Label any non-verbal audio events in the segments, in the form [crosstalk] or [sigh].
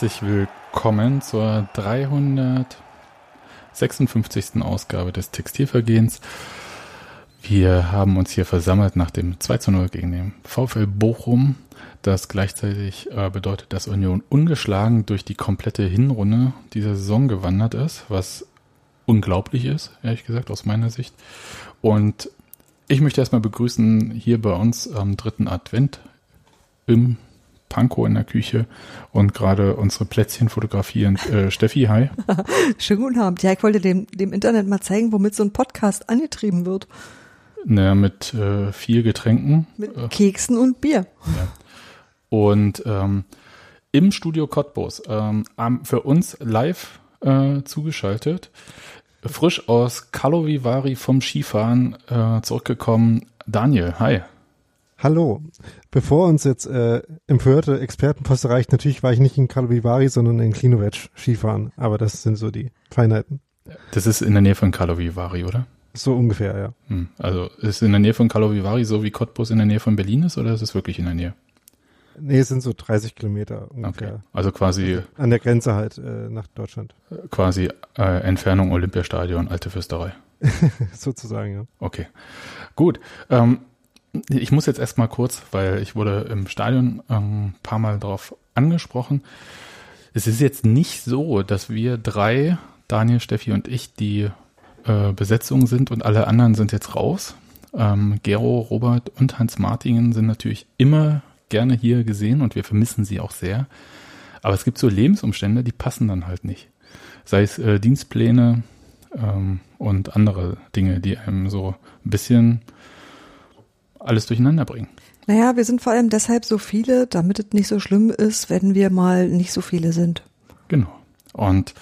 herzlich willkommen zur 356. Ausgabe des Textilvergehens. Wir haben uns hier versammelt nach dem 2 zu 0 gegen den VfL Bochum, das gleichzeitig äh, bedeutet, dass Union ungeschlagen durch die komplette Hinrunde dieser Saison gewandert ist, was unglaublich ist, ehrlich gesagt, aus meiner Sicht. Und ich möchte erstmal begrüßen hier bei uns am dritten Advent im Panko in der Küche und gerade unsere Plätzchen fotografieren. [laughs] Äh, Steffi, hi. [laughs] Schönen guten Abend. Ja, ich wollte dem, dem Internet mal zeigen, womit so ein Podcast angetrieben wird. Naja, mit äh, vier Getränken. Mit äh, Keksen und Bier. Ja. Und ähm, im Studio Cottbus, ähm, für uns live äh, zugeschaltet, frisch aus Kalovivari vom Skifahren äh, zurückgekommen, Daniel, hi. Hallo. Bevor uns jetzt äh, empörte Expertenpost erreicht, natürlich war ich nicht in Karlovy sondern in Klinovic Skifahren. Aber das sind so die Feinheiten. Das ist in der Nähe von Karlovy oder? So ungefähr, ja. Hm. Also ist es in der Nähe von Karlovy so wie Cottbus in der Nähe von Berlin ist oder ist es wirklich in der Nähe? Nee, es sind so 30 Kilometer ungefähr. Okay. Also quasi. An der Grenze halt äh, nach Deutschland. Quasi äh, Entfernung Olympiastadion, Alte Fürsterei. [laughs] Sozusagen, ja. Okay. Gut. Ähm, ich muss jetzt erstmal kurz, weil ich wurde im Stadion ein ähm, paar Mal darauf angesprochen. Es ist jetzt nicht so, dass wir drei, Daniel, Steffi und ich, die äh, Besetzung sind und alle anderen sind jetzt raus. Ähm, Gero, Robert und Hans Martingen sind natürlich immer gerne hier gesehen und wir vermissen sie auch sehr. Aber es gibt so Lebensumstände, die passen dann halt nicht. Sei es äh, Dienstpläne ähm, und andere Dinge, die einem so ein bisschen alles durcheinander bringen. Naja, wir sind vor allem deshalb so viele, damit es nicht so schlimm ist, wenn wir mal nicht so viele sind. Genau. Und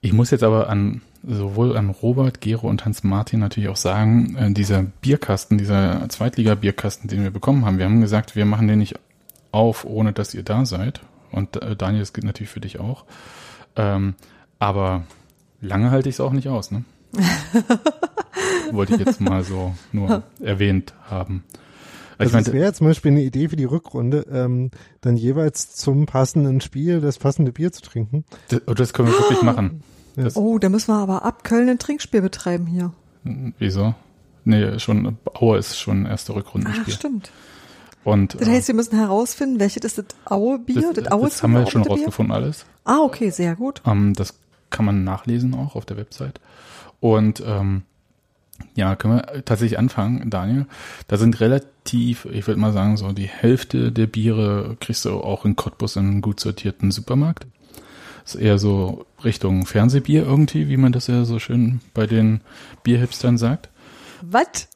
ich muss jetzt aber an sowohl an Robert, Gero und Hans Martin natürlich auch sagen, äh, dieser Bierkasten, dieser Zweitliga-Bierkasten, den wir bekommen haben, wir haben gesagt, wir machen den nicht auf, ohne dass ihr da seid. Und äh, Daniel, das gilt natürlich für dich auch. Ähm, aber lange halte ich es auch nicht aus, ne? [laughs] Wollte ich jetzt mal so nur erwähnt haben. Also, also es wäre zum Beispiel eine Idee für die Rückrunde, ähm, dann jeweils zum passenden Spiel das passende Bier zu trinken. Das, oh, das können wir wirklich machen. Das, oh, da müssen wir aber ab Köln ein Trinkspiel betreiben hier. Wieso? Nee, schon, Aue ist schon erste Rückrundenspiel. Ach, stimmt. Und, das heißt, wir müssen herausfinden, welches ist das Aue-Bier? Das, das, Aue das haben wir jetzt schon rausgefunden alles. Ah, okay, sehr gut. Ähm, das kann man nachlesen auch auf der Website. Und ähm, ja, können wir tatsächlich anfangen, Daniel. Da sind relativ, ich würde mal sagen, so die Hälfte der Biere kriegst du auch in Cottbus in einem gut sortierten Supermarkt. Ist eher so Richtung Fernsehbier irgendwie, wie man das ja so schön bei den Bierhipstern sagt. Was?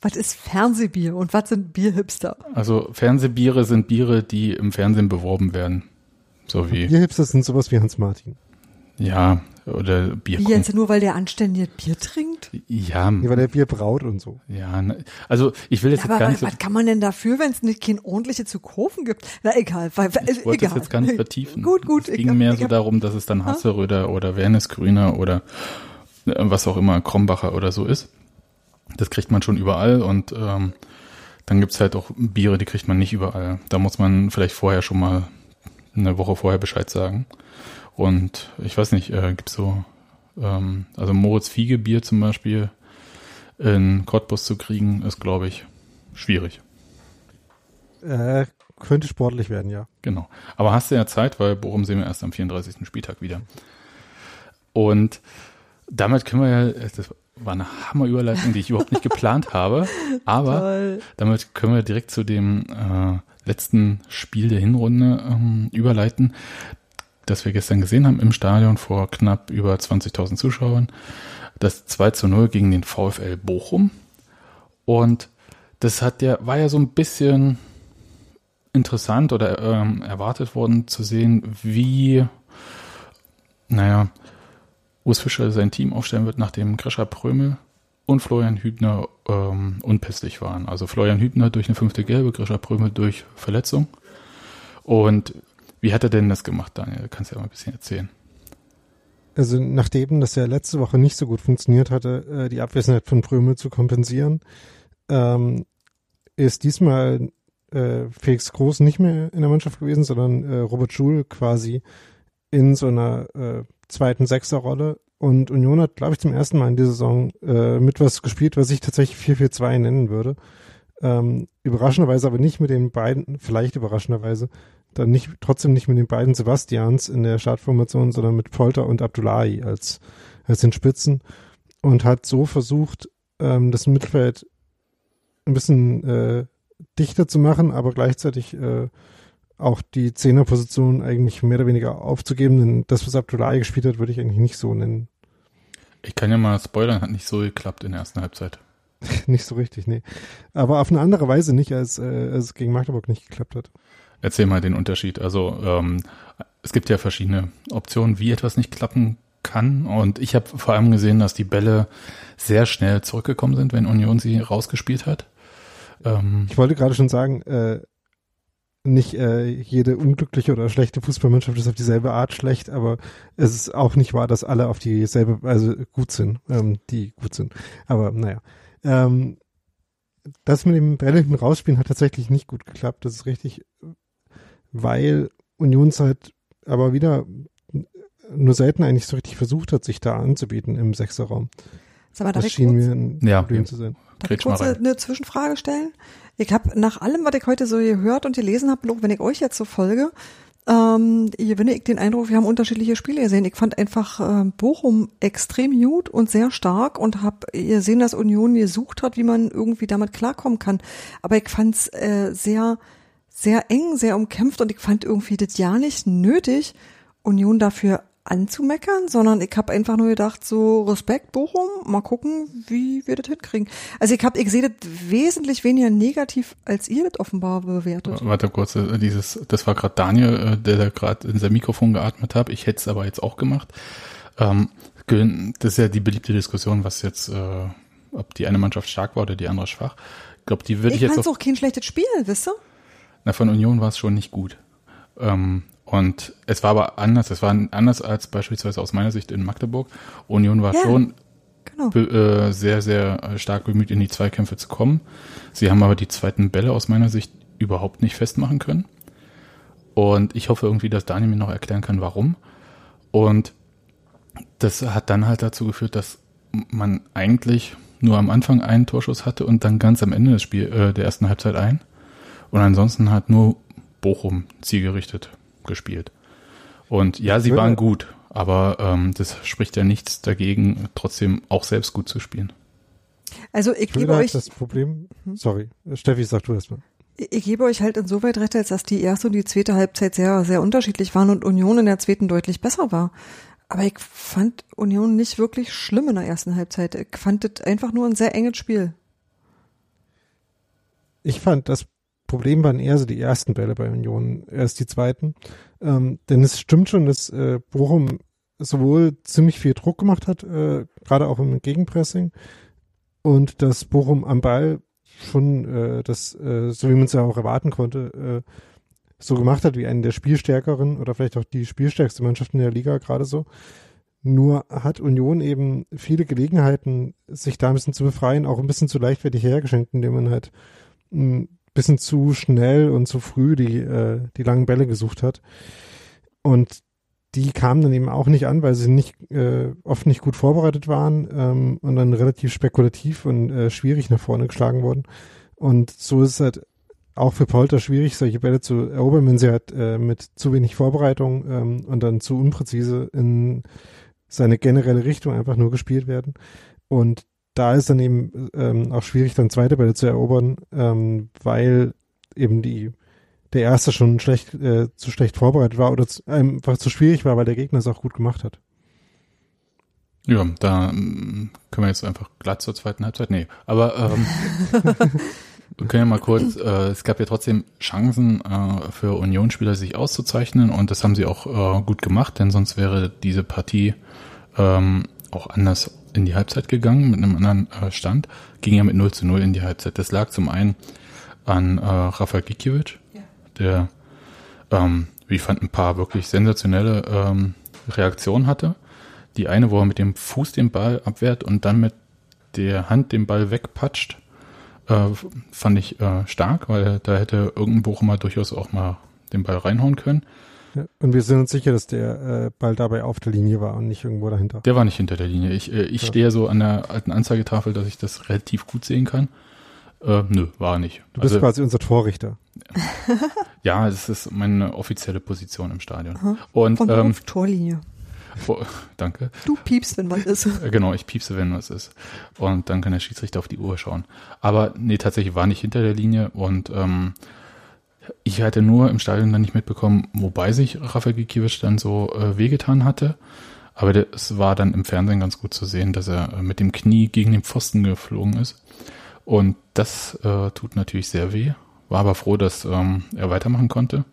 Was ist Fernsehbier und was sind Bierhipster? Also Fernsehbiere sind Biere, die im Fernsehen beworben werden. So wie. Bierhipster sind sowas wie Hans Martin. Ja, oder Bier. Wie jetzt nur, weil der anständig Bier trinkt? Ja. ja. Weil der Bier braut und so. Ja, ne, also ich will jetzt, ja, jetzt gar nicht. Was kann man denn dafür, wenn es nicht kein ordentliche zu kaufen gibt? Na egal, weil, ich wollte egal. das jetzt gar nicht vertiefen. gut, gut. Es ging mehr so darum, dass es dann Hasseröder oder Wernesgrüner oder äh, was auch immer, Krombacher oder so ist. Das kriegt man schon überall und ähm, dann gibt's halt auch Biere, die kriegt man nicht überall. Da muss man vielleicht vorher schon mal eine Woche vorher Bescheid sagen. Und ich weiß nicht, äh, gibt so, ähm, also Moritz Fiege Bier zum Beispiel in Cottbus zu kriegen, ist, glaube ich, schwierig. Äh, könnte sportlich werden, ja. Genau. Aber hast du ja Zeit, weil Bochum sehen wir erst am 34. Spieltag wieder. Und damit können wir ja, das war eine Hammerüberleitung, die ich überhaupt nicht geplant [laughs] habe, aber Toll. damit können wir direkt zu dem äh, letzten Spiel der Hinrunde ähm, überleiten das wir gestern gesehen haben im Stadion vor knapp über 20.000 Zuschauern. Das 2 zu 0 gegen den VfL Bochum. Und das hat ja, war ja so ein bisschen interessant oder ähm, erwartet worden zu sehen, wie, naja, Urs Fischer sein Team aufstellen wird, nachdem Grisha Prömel und Florian Hübner ähm, unpässlich waren. Also Florian Hübner durch eine fünfte Gelbe, Grisha Prömel durch Verletzung. Und wie hat er denn das gemacht, Daniel? Du kannst ja mal ein bisschen erzählen. Also nachdem das ja letzte Woche nicht so gut funktioniert hatte, äh, die Abwesenheit von Prömel zu kompensieren, ähm, ist diesmal äh, Felix Groß nicht mehr in der Mannschaft gewesen, sondern äh, Robert Schul quasi in so einer äh, zweiten Sechserrolle. Und Union hat, glaube ich, zum ersten Mal in dieser Saison äh, mit was gespielt, was ich tatsächlich 4-4-2 nennen würde. Ähm, überraschenderweise aber nicht mit den beiden, vielleicht überraschenderweise, dann nicht, trotzdem nicht mit den beiden Sebastians in der Startformation, sondern mit Polter und Abdullahi als, als den Spitzen und hat so versucht, ähm, das Mittelfeld ein bisschen äh, dichter zu machen, aber gleichzeitig äh, auch die Zehnerposition eigentlich mehr oder weniger aufzugeben, denn das, was Abdullahi gespielt hat, würde ich eigentlich nicht so nennen. Ich kann ja mal spoilern, hat nicht so geklappt in der ersten Halbzeit. [laughs] nicht so richtig, nee. Aber auf eine andere Weise nicht, als, äh, als es gegen Magdeburg nicht geklappt hat. Erzähl mal den Unterschied. Also ähm, es gibt ja verschiedene Optionen, wie etwas nicht klappen kann. Und ich habe vor allem gesehen, dass die Bälle sehr schnell zurückgekommen sind, wenn Union sie rausgespielt hat. Ähm, ich wollte gerade schon sagen, äh, nicht äh, jede unglückliche oder schlechte Fußballmannschaft ist auf dieselbe Art schlecht, aber es ist auch nicht wahr, dass alle auf dieselbe, also gut sind, ähm, die gut sind. Aber naja. Ähm, das mit dem Bälle hinten rausspielen hat tatsächlich nicht gut geklappt, das ist richtig, weil Unionszeit aber wieder nur selten eigentlich so richtig versucht hat, sich da anzubieten im Sechserraum. Sag mal, das schien mir ein ja, Problem zu sein. Darf ich kurz eine Zwischenfrage stellen? Ich habe nach allem, was ich heute so gehört und gelesen habe, wenn ich euch jetzt so folge, ähm, gewinne ich den Eindruck, wir haben unterschiedliche Spiele gesehen. Ich fand einfach äh, Bochum extrem gut und sehr stark und habe gesehen, dass Union gesucht hat, wie man irgendwie damit klarkommen kann. Aber ich fand es äh, sehr, sehr eng, sehr umkämpft und ich fand irgendwie das ja nicht nötig, Union dafür anzumeckern, sondern ich habe einfach nur gedacht, so Respekt Bochum, mal gucken, wie wir das hinkriegen. Also ich habe, ich sehe das wesentlich weniger negativ, als ihr das offenbar bewertet. Warte kurz, äh, dieses, das war gerade Daniel, äh, der da gerade in sein Mikrofon geatmet hat. Ich hätte es aber jetzt auch gemacht. Ähm, das ist ja die beliebte Diskussion, was jetzt, äh, ob die eine Mannschaft stark war oder die andere schwach. Ich glaube, die würde ich, ich jetzt. Ich fand auch kein schlechtes Spiel, wisst ihr? Na, von Union war es schon nicht gut. Ähm, und es war aber anders. Es war anders als beispielsweise aus meiner Sicht in Magdeburg. Union war ja, schon genau. äh, sehr, sehr stark bemüht, in die Zweikämpfe zu kommen. Sie haben aber die zweiten Bälle aus meiner Sicht überhaupt nicht festmachen können. Und ich hoffe irgendwie, dass Daniel mir noch erklären kann, warum. Und das hat dann halt dazu geführt, dass man eigentlich nur am Anfang einen Torschuss hatte und dann ganz am Ende des Spiel, äh, der ersten Halbzeit ein. Und ansonsten hat nur Bochum zielgerichtet gespielt. Und ja, sie waren gut, aber ähm, das spricht ja nichts dagegen, trotzdem auch selbst gut zu spielen. Also ich gebe euch das Problem. Hm? Sorry, Steffi, sag du erst mal. Ich gebe euch halt insoweit recht, als dass die erste und die zweite Halbzeit sehr, sehr unterschiedlich waren und Union in der zweiten deutlich besser war. Aber ich fand Union nicht wirklich schlimm in der ersten Halbzeit. Ich fand das einfach nur ein sehr enges Spiel. Ich fand das Problem waren eher so die ersten Bälle bei Union, erst die zweiten. Ähm, denn es stimmt schon, dass äh, Bochum sowohl ziemlich viel Druck gemacht hat, äh, gerade auch im Gegenpressing, und dass Bochum am Ball schon äh, das, äh, so wie man es ja auch erwarten konnte, äh, so gemacht hat wie einen der spielstärkeren oder vielleicht auch die spielstärkste Mannschaft in der Liga gerade so. Nur hat Union eben viele Gelegenheiten, sich da ein bisschen zu befreien, auch ein bisschen zu leichtfertig hergeschenkt, indem man halt mh, bisschen zu schnell und zu früh die, äh, die langen Bälle gesucht hat. Und die kamen dann eben auch nicht an, weil sie nicht äh, oft nicht gut vorbereitet waren ähm, und dann relativ spekulativ und äh, schwierig nach vorne geschlagen wurden. Und so ist es halt auch für Polter schwierig, solche Bälle zu erobern, wenn sie halt äh, mit zu wenig Vorbereitung ähm, und dann zu unpräzise in seine generelle Richtung einfach nur gespielt werden. Und da ist dann eben ähm, auch schwierig, dann zweite Bälle zu erobern, ähm, weil eben die der erste schon schlecht äh, zu schlecht vorbereitet war oder zu, einfach zu schwierig war, weil der Gegner es auch gut gemacht hat. Ja, da ähm, können wir jetzt einfach glatt zur zweiten Halbzeit. Nee, aber ähm, [laughs] wir können ja mal kurz, äh, es gab ja trotzdem Chancen äh, für Unionsspieler sich auszuzeichnen und das haben sie auch äh, gut gemacht, denn sonst wäre diese Partie ähm, auch anders in die Halbzeit gegangen mit einem anderen äh, Stand, ging ja mit 0 zu 0 in die Halbzeit. Das lag zum einen an äh, Rafael Gikiewicz, ja. der, ähm, wie ich fand, ein paar wirklich sensationelle ähm, Reaktionen hatte. Die eine, wo er mit dem Fuß den Ball abwehrt und dann mit der Hand den Ball wegpatscht. Äh, fand ich äh, stark, weil da hätte irgendein Bochumer durchaus auch mal den Ball reinhauen können. Ja, und wir sind uns sicher, dass der äh, Ball dabei auf der Linie war und nicht irgendwo dahinter. Der war nicht hinter der Linie. Ich, äh, ich ja. stehe so an der alten Anzeigetafel, dass ich das relativ gut sehen kann. Äh, nö, war nicht. Du bist also, quasi unser Torrichter. [laughs] ja, das ist meine offizielle Position im Stadion. Aha. Und, Von ähm, Torlinie. Oh, danke. Du piepst, wenn was ist. Äh, genau, ich piepse, wenn was ist. Und dann kann der Schiedsrichter auf die Uhr schauen. Aber nee, tatsächlich war nicht hinter der Linie und ähm, ich hatte nur im Stadion dann nicht mitbekommen, wobei sich Rafael Gikiewicz dann so äh, wehgetan hatte. Aber es war dann im Fernsehen ganz gut zu sehen, dass er äh, mit dem Knie gegen den Pfosten geflogen ist. Und das äh, tut natürlich sehr weh. War aber froh, dass ähm, er weitermachen konnte.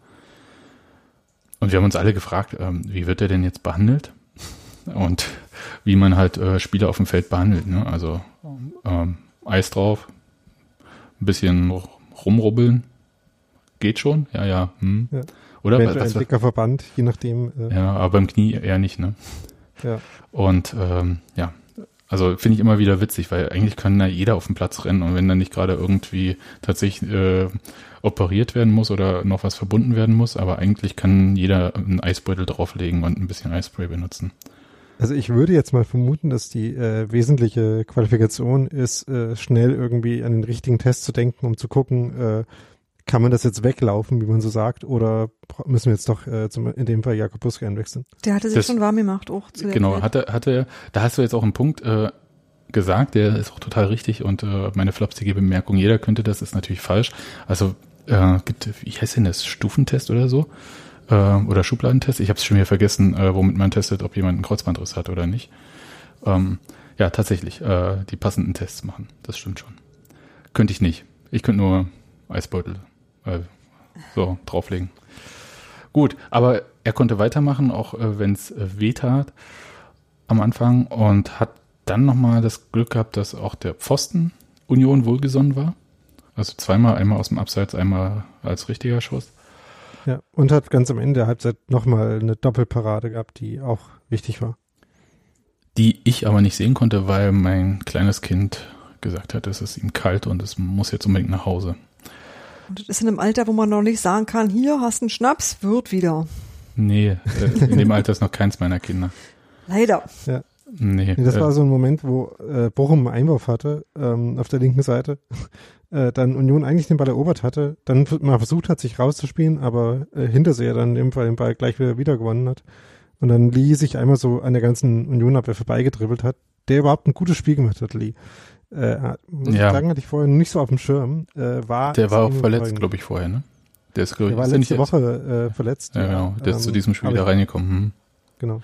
Und wir haben uns alle gefragt, ähm, wie wird er denn jetzt behandelt? Und wie man halt äh, Spieler auf dem Feld behandelt. Ne? Also ähm, Eis drauf, ein bisschen rumrubbeln, geht schon, ja, ja. Hm. ja. Oder was, ein dicker Verband, je nachdem. Äh. Ja, aber beim Knie eher nicht, ne? Ja. Und ähm, ja, also finde ich immer wieder witzig, weil eigentlich kann da jeder auf den Platz rennen und wenn dann nicht gerade irgendwie tatsächlich äh, operiert werden muss oder noch was verbunden werden muss, aber eigentlich kann jeder einen Eisbeutel drauflegen und ein bisschen Eispray benutzen. Also ich würde jetzt mal vermuten, dass die äh, wesentliche Qualifikation ist, äh, schnell irgendwie an den richtigen Test zu denken, um zu gucken, äh, kann man das jetzt weglaufen, wie man so sagt, oder müssen wir jetzt doch äh, zum, in dem Fall Jakob Buske einwechseln? Der hatte sich das, schon warm gemacht, auch zu der Genau, Zeit. hatte, hatte, da hast du jetzt auch einen Punkt äh, gesagt, der ist auch total richtig und äh, meine flapsige Bemerkung, jeder könnte das, ist natürlich falsch. Also äh, gibt, wie heißt denn das, Stufentest oder so? Äh, oder Schubladentest? Ich habe es schon wieder vergessen, äh, womit man testet, ob jemand einen Kreuzbandriss hat oder nicht. Ähm, ja, tatsächlich, äh, die passenden Tests machen, das stimmt schon. Könnte ich nicht. Ich könnte nur Eisbeutel äh, so drauflegen. Gut, aber er konnte weitermachen, auch äh, wenn es äh, weh tat am Anfang und hat dann nochmal das Glück gehabt, dass auch der Pfosten Union wohlgesonnen war. Also zweimal, einmal aus dem Abseits, einmal als richtiger Schuss. Ja, und hat ganz am Ende der Halbzeit nochmal eine Doppelparade gehabt, die auch wichtig war. Die ich aber nicht sehen konnte, weil mein kleines Kind gesagt hat, es ist ihm kalt und es muss jetzt unbedingt nach Hause. Und das ist in einem Alter, wo man noch nicht sagen kann, hier hast einen Schnaps, wird wieder. Nee, äh, in dem Alter ist noch keins meiner Kinder. Leider. Ja. Nee, nee das äh, war so ein Moment, wo äh, Bochum einen Einwurf hatte ähm, auf der linken Seite, [laughs] äh, dann Union eigentlich den Ball erobert hatte, dann mal versucht hat, sich rauszuspielen, aber äh, Hinterseher dann in dem Fall den Ball gleich wieder wieder gewonnen hat und dann Lee sich einmal so an der ganzen Union-Abwehr vorbeigedribbelt hat, der überhaupt ein gutes Spiel gemacht hat, Lee äh, muss ja. ich sagen, hatte ich vorher nicht so auf dem Schirm. Äh, war der war auch verletzt, glaube ich, vorher, ne? Der ist, glaube ich, war letzte Woche äh, verletzt. Ja, genau. Der ähm, ist zu ähm, diesem Spiel wieder reingekommen. Hm. Genau.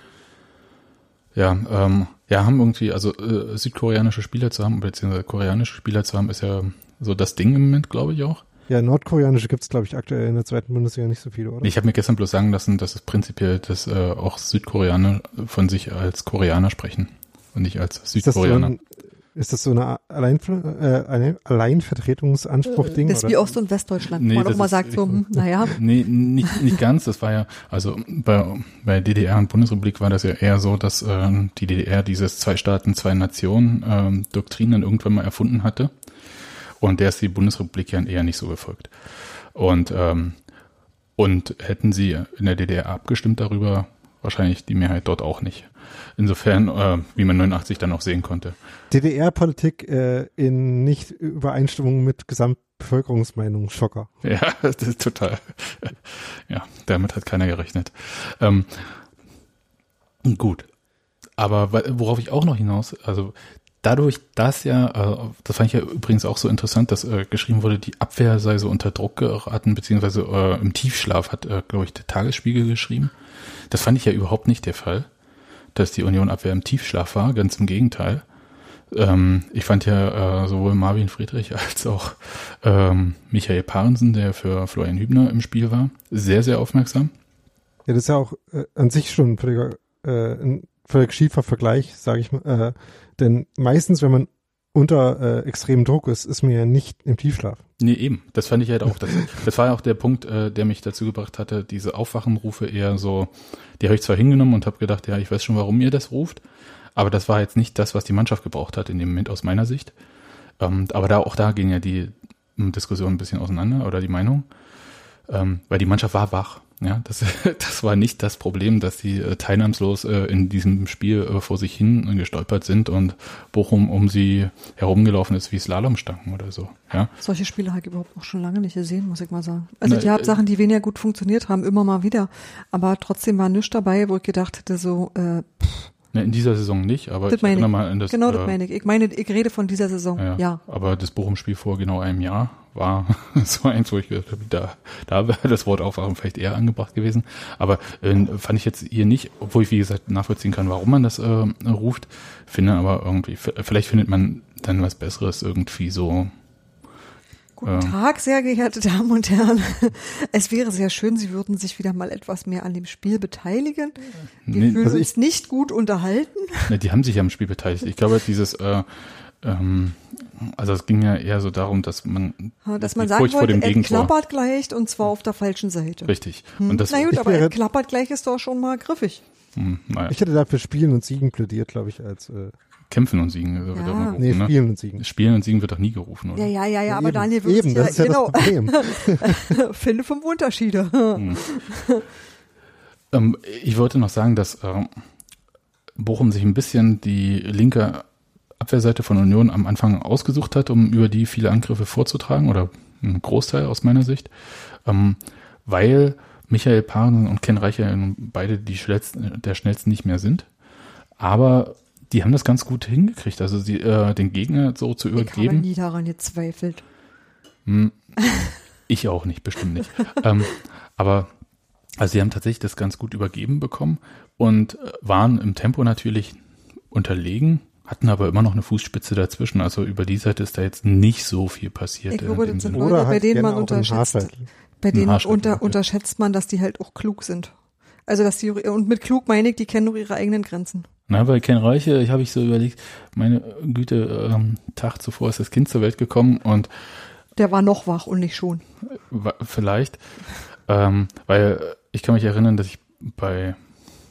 Ja, ähm, ja, haben irgendwie, also äh, südkoreanische Spieler zu haben, beziehungsweise koreanische Spieler zu haben, ist ja so das Ding im Moment, glaube ich auch. Ja, nordkoreanische gibt's glaube ich, aktuell in der zweiten Bundesliga nicht so viele, oder? Ich habe mir gestern bloß sagen lassen, dass es prinzipiell, dass äh, auch Südkoreaner von sich als Koreaner sprechen und nicht als Südkoreaner. Ist das so ein, ist das so eine Alleinver äh, Alleinvertretungsanspruch-Ding? Das ist wie Ost- und Westdeutschland, nee, wo man auch mal sagt, so, hm, naja. Nee, nicht, nicht ganz. Das war ja, also bei, bei DDR und Bundesrepublik war das ja eher so, dass äh, die DDR dieses zwei Staaten, zwei Nationen ähm, Doktrin dann irgendwann mal erfunden hatte. Und der ist die Bundesrepublik ja eher nicht so gefolgt. Und, ähm, und hätten sie in der DDR abgestimmt darüber, wahrscheinlich die Mehrheit dort auch nicht. Insofern, äh, wie man 89 dann auch sehen konnte. DDR-Politik äh, in nicht Übereinstimmung mit Gesamtbevölkerungsmeinung, Schocker. Ja, [laughs] das ist total. Ja, damit hat keiner gerechnet. Ähm, gut. Aber worauf ich auch noch hinaus, also dadurch, dass ja, äh, das fand ich ja übrigens auch so interessant, dass äh, geschrieben wurde, die Abwehr sei so unter Druck geraten, beziehungsweise äh, im Tiefschlaf hat, äh, glaube ich, der Tagesspiegel geschrieben. Das fand ich ja überhaupt nicht der Fall dass die Union-Abwehr im Tiefschlaf war, ganz im Gegenteil. Ähm, ich fand ja äh, sowohl Marvin Friedrich als auch ähm, Michael Parensen, der für Florian Hübner im Spiel war, sehr, sehr aufmerksam. Ja, das ist ja auch äh, an sich schon ein völliger, äh, ein völlig schiefer Vergleich, sage ich mal. Äh, denn meistens, wenn man unter äh, extremem Druck ist, ist mir ja nicht im Tiefschlaf. Nee, eben. Das fand ich halt auch. Das, das war ja auch der Punkt, äh, der mich dazu gebracht hatte, diese Aufwachenrufe eher so, die habe ich zwar hingenommen und habe gedacht, ja, ich weiß schon, warum ihr das ruft, aber das war jetzt nicht das, was die Mannschaft gebraucht hat in dem Moment aus meiner Sicht. Ähm, aber da auch da gehen ja die Diskussionen ein bisschen auseinander oder die Meinung, ähm, weil die Mannschaft war wach. Ja, das, [laughs] das war nicht das Problem, dass sie äh, teilnahmslos äh, in diesem Spiel äh, vor sich hin gestolpert sind und Bochum um sie herumgelaufen ist wie Slalomstangen oder so. Ja. Solche Spiele habe ich überhaupt auch schon lange nicht gesehen, muss ich mal sagen. Also Na, die hat äh, Sachen, die weniger gut funktioniert haben, immer mal wieder. Aber trotzdem war nichts dabei, wo ich gedacht hätte, so, äh, pff, Ne, in dieser Saison nicht, aber das ich erinnere ich. mal an das. Genau, das äh, meine ich. Ich meine, ich rede von dieser Saison, ja. ja. Aber das Bochum-Spiel vor genau einem Jahr war [laughs] so eins, wo ich gedacht habe, da, da wäre das Wort Aufwachen vielleicht eher angebracht gewesen. Aber äh, fand ich jetzt hier nicht, obwohl ich wie gesagt nachvollziehen kann, warum man das äh, ruft, finde aber irgendwie, vielleicht findet man dann was Besseres irgendwie so Guten Tag, sehr geehrte Damen und Herren. [laughs] Es wäre sehr schön, Sie würden sich wieder mal etwas mehr an dem Spiel beteiligen. Wir nee, fühlen also uns nicht gut unterhalten. [laughs] Ne, die haben sich am Spiel beteiligt. Ich glaube, dieses, äh, ähm, also es ging ja eher so darum, dass man, dass man sagen wollte, er klappert gleich und zwar auf der falschen Seite. Richtig. Hm. Und das, Na gut, aber er klappert gleich ist doch schon mal griffig. Hm, naja. Ich hätte dafür Spielen und Siegen plädiert, glaube ich, als äh, Kämpfen und Siegen wird ja. gerufen, nee, ne? Spielen und Siegen. Spielen und Siegen wird doch nie gerufen, oder? Ja, ja, ja, ja, aber eben, Daniel wird Eben, das ist ja genau. das Problem. [laughs] Finde fünf Unterschiede. Hm. ähm, ich wollte noch sagen, dass äh, Bochum sich ein bisschen die linke Abwehrseite von Union am Anfang ausgesucht hat, um über die viele Angriffe vorzutragen, oder ein Großteil aus meiner Sicht, ähm, weil Michael Paaren und Ken Reicher beide die schnellsten, der schnellsten nicht mehr sind. Aber die haben das ganz gut hingekriegt, also sie, äh, den Gegner so zu übergeben. Ich habe nie daran gezweifelt. Hm, [laughs] ich auch nicht, bestimmt nicht. ähm, aber also sie haben tatsächlich das ganz gut übergeben bekommen und äh, waren im Tempo natürlich unterlegen, hatten aber immer noch eine Fußspitze dazwischen. Also über die Seite ist da jetzt nicht so viel passiert. Ich glaube, das sind Leute, bei halt denen man unterschätzt. Bei denen unter, unterschätzt man, dass die halt auch klug sind. Also dass die und mit klug meine ich, die kennen nur ihre eigenen Grenzen. Na, bei Ken Reiche, habe ich so überlegt, meine Güte, ähm, Tag zuvor ist das Kind zur Welt gekommen und der war noch wach und nicht schon. Vielleicht. Ähm, weil ich kann mich erinnern, dass ich bei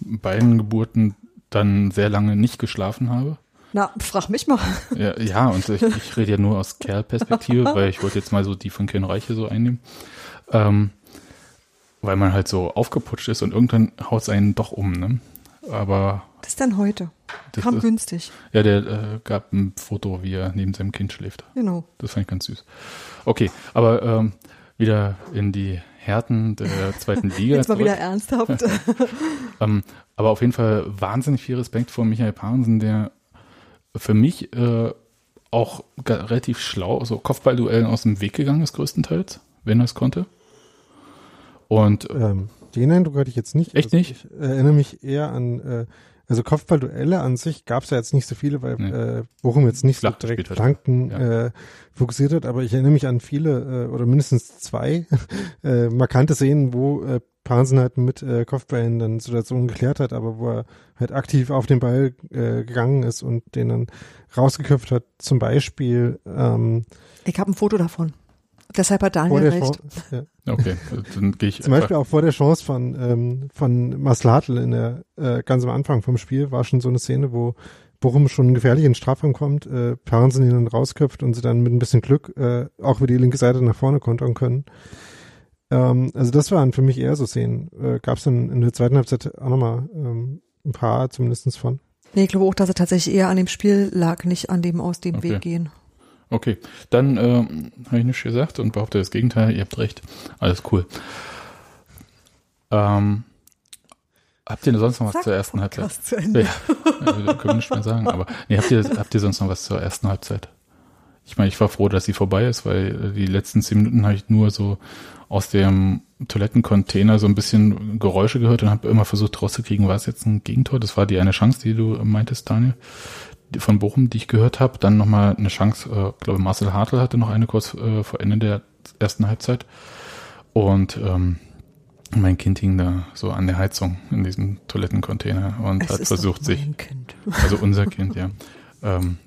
beiden Geburten dann sehr lange nicht geschlafen habe. Na, frag mich mal. Ja, ja und ich, ich rede ja nur aus Kerlperspektive, [laughs] weil ich wollte jetzt mal so die von Ken Reiche so einnehmen. Ähm, weil man halt so aufgeputscht ist und irgendwann haut es einen doch um, ne? Aber. Das ist dann heute. Kam ist, günstig. Ja, der äh, gab ein Foto, wie er neben seinem Kind schläft. Genau. Das fand ich ganz süß. Okay, aber ähm, wieder in die Härten der [laughs] zweiten Liga. Jetzt mal zurück. wieder ernsthaft. [laughs] ähm, aber auf jeden Fall wahnsinnig viel Respekt vor Michael Pahnsen, der für mich äh, auch relativ schlau, so Kopfballduellen aus dem Weg gegangen ist, größtenteils, wenn er es konnte. Und ähm, den Eindruck hatte ich jetzt nicht. Echt also nicht? Ich erinnere mich eher an, äh, also Kopfballduelle an sich gab es ja jetzt nicht so viele, weil nee. äh, Bochum jetzt nicht Flach so direkt Flanken ja. äh, fokussiert hat, aber ich erinnere mich an viele äh, oder mindestens zwei [laughs] äh, markante Szenen, wo äh, Pansen halt mit äh, Kopfballen dann Situationen geklärt hat, aber wo er halt aktiv auf den Ball äh, gegangen ist und den dann rausgeköpft hat. Zum Beispiel ähm, Ich habe ein Foto davon. Deshalb hat Daniel recht. Chance, ja. Okay, dann gehe ich. [laughs] Zum Beispiel auch vor der Chance von, ähm, von Maslatl in der äh, ganz am Anfang vom Spiel war schon so eine Szene, wo Bochum schon gefährlich in den Strafraum kommt, äh, Parensen ihn dann rausköpft und sie dann mit ein bisschen Glück äh, auch über die linke Seite nach vorne kontern können. Ähm, also das waren für mich eher so Szenen. Äh, Gab es dann in der zweiten Halbzeit auch nochmal ähm, ein paar zumindestens von. Nee, ich glaube auch, dass er tatsächlich eher an dem Spiel lag, nicht an dem aus dem okay. Weg gehen. Okay, dann äh, habe ich nichts gesagt und behaupte das Gegenteil. Ihr habt recht. Alles cool. Ähm, habt ihr sonst noch was Sag zur ersten Halbzeit? Zu Ende. Ja, ja, können wir nicht mehr sagen. Aber nee, habt ihr habt ihr sonst noch was zur ersten Halbzeit? Ich meine, ich war froh, dass sie vorbei ist, weil die letzten zehn Minuten habe ich nur so aus dem Toilettencontainer so ein bisschen Geräusche gehört und habe immer versucht rauszukriegen, war es jetzt ein Gegentor? Das war die eine Chance, die du meintest, Daniel von Bochum, die ich gehört habe. Dann nochmal eine Chance, äh, glaube Marcel Hartl hatte noch eine kurz äh, vor Ende der ersten Halbzeit. Und ähm, mein Kind hing da so an der Heizung in diesem Toilettencontainer und es hat versucht sich, kind. [laughs] also unser Kind, ja. Ähm,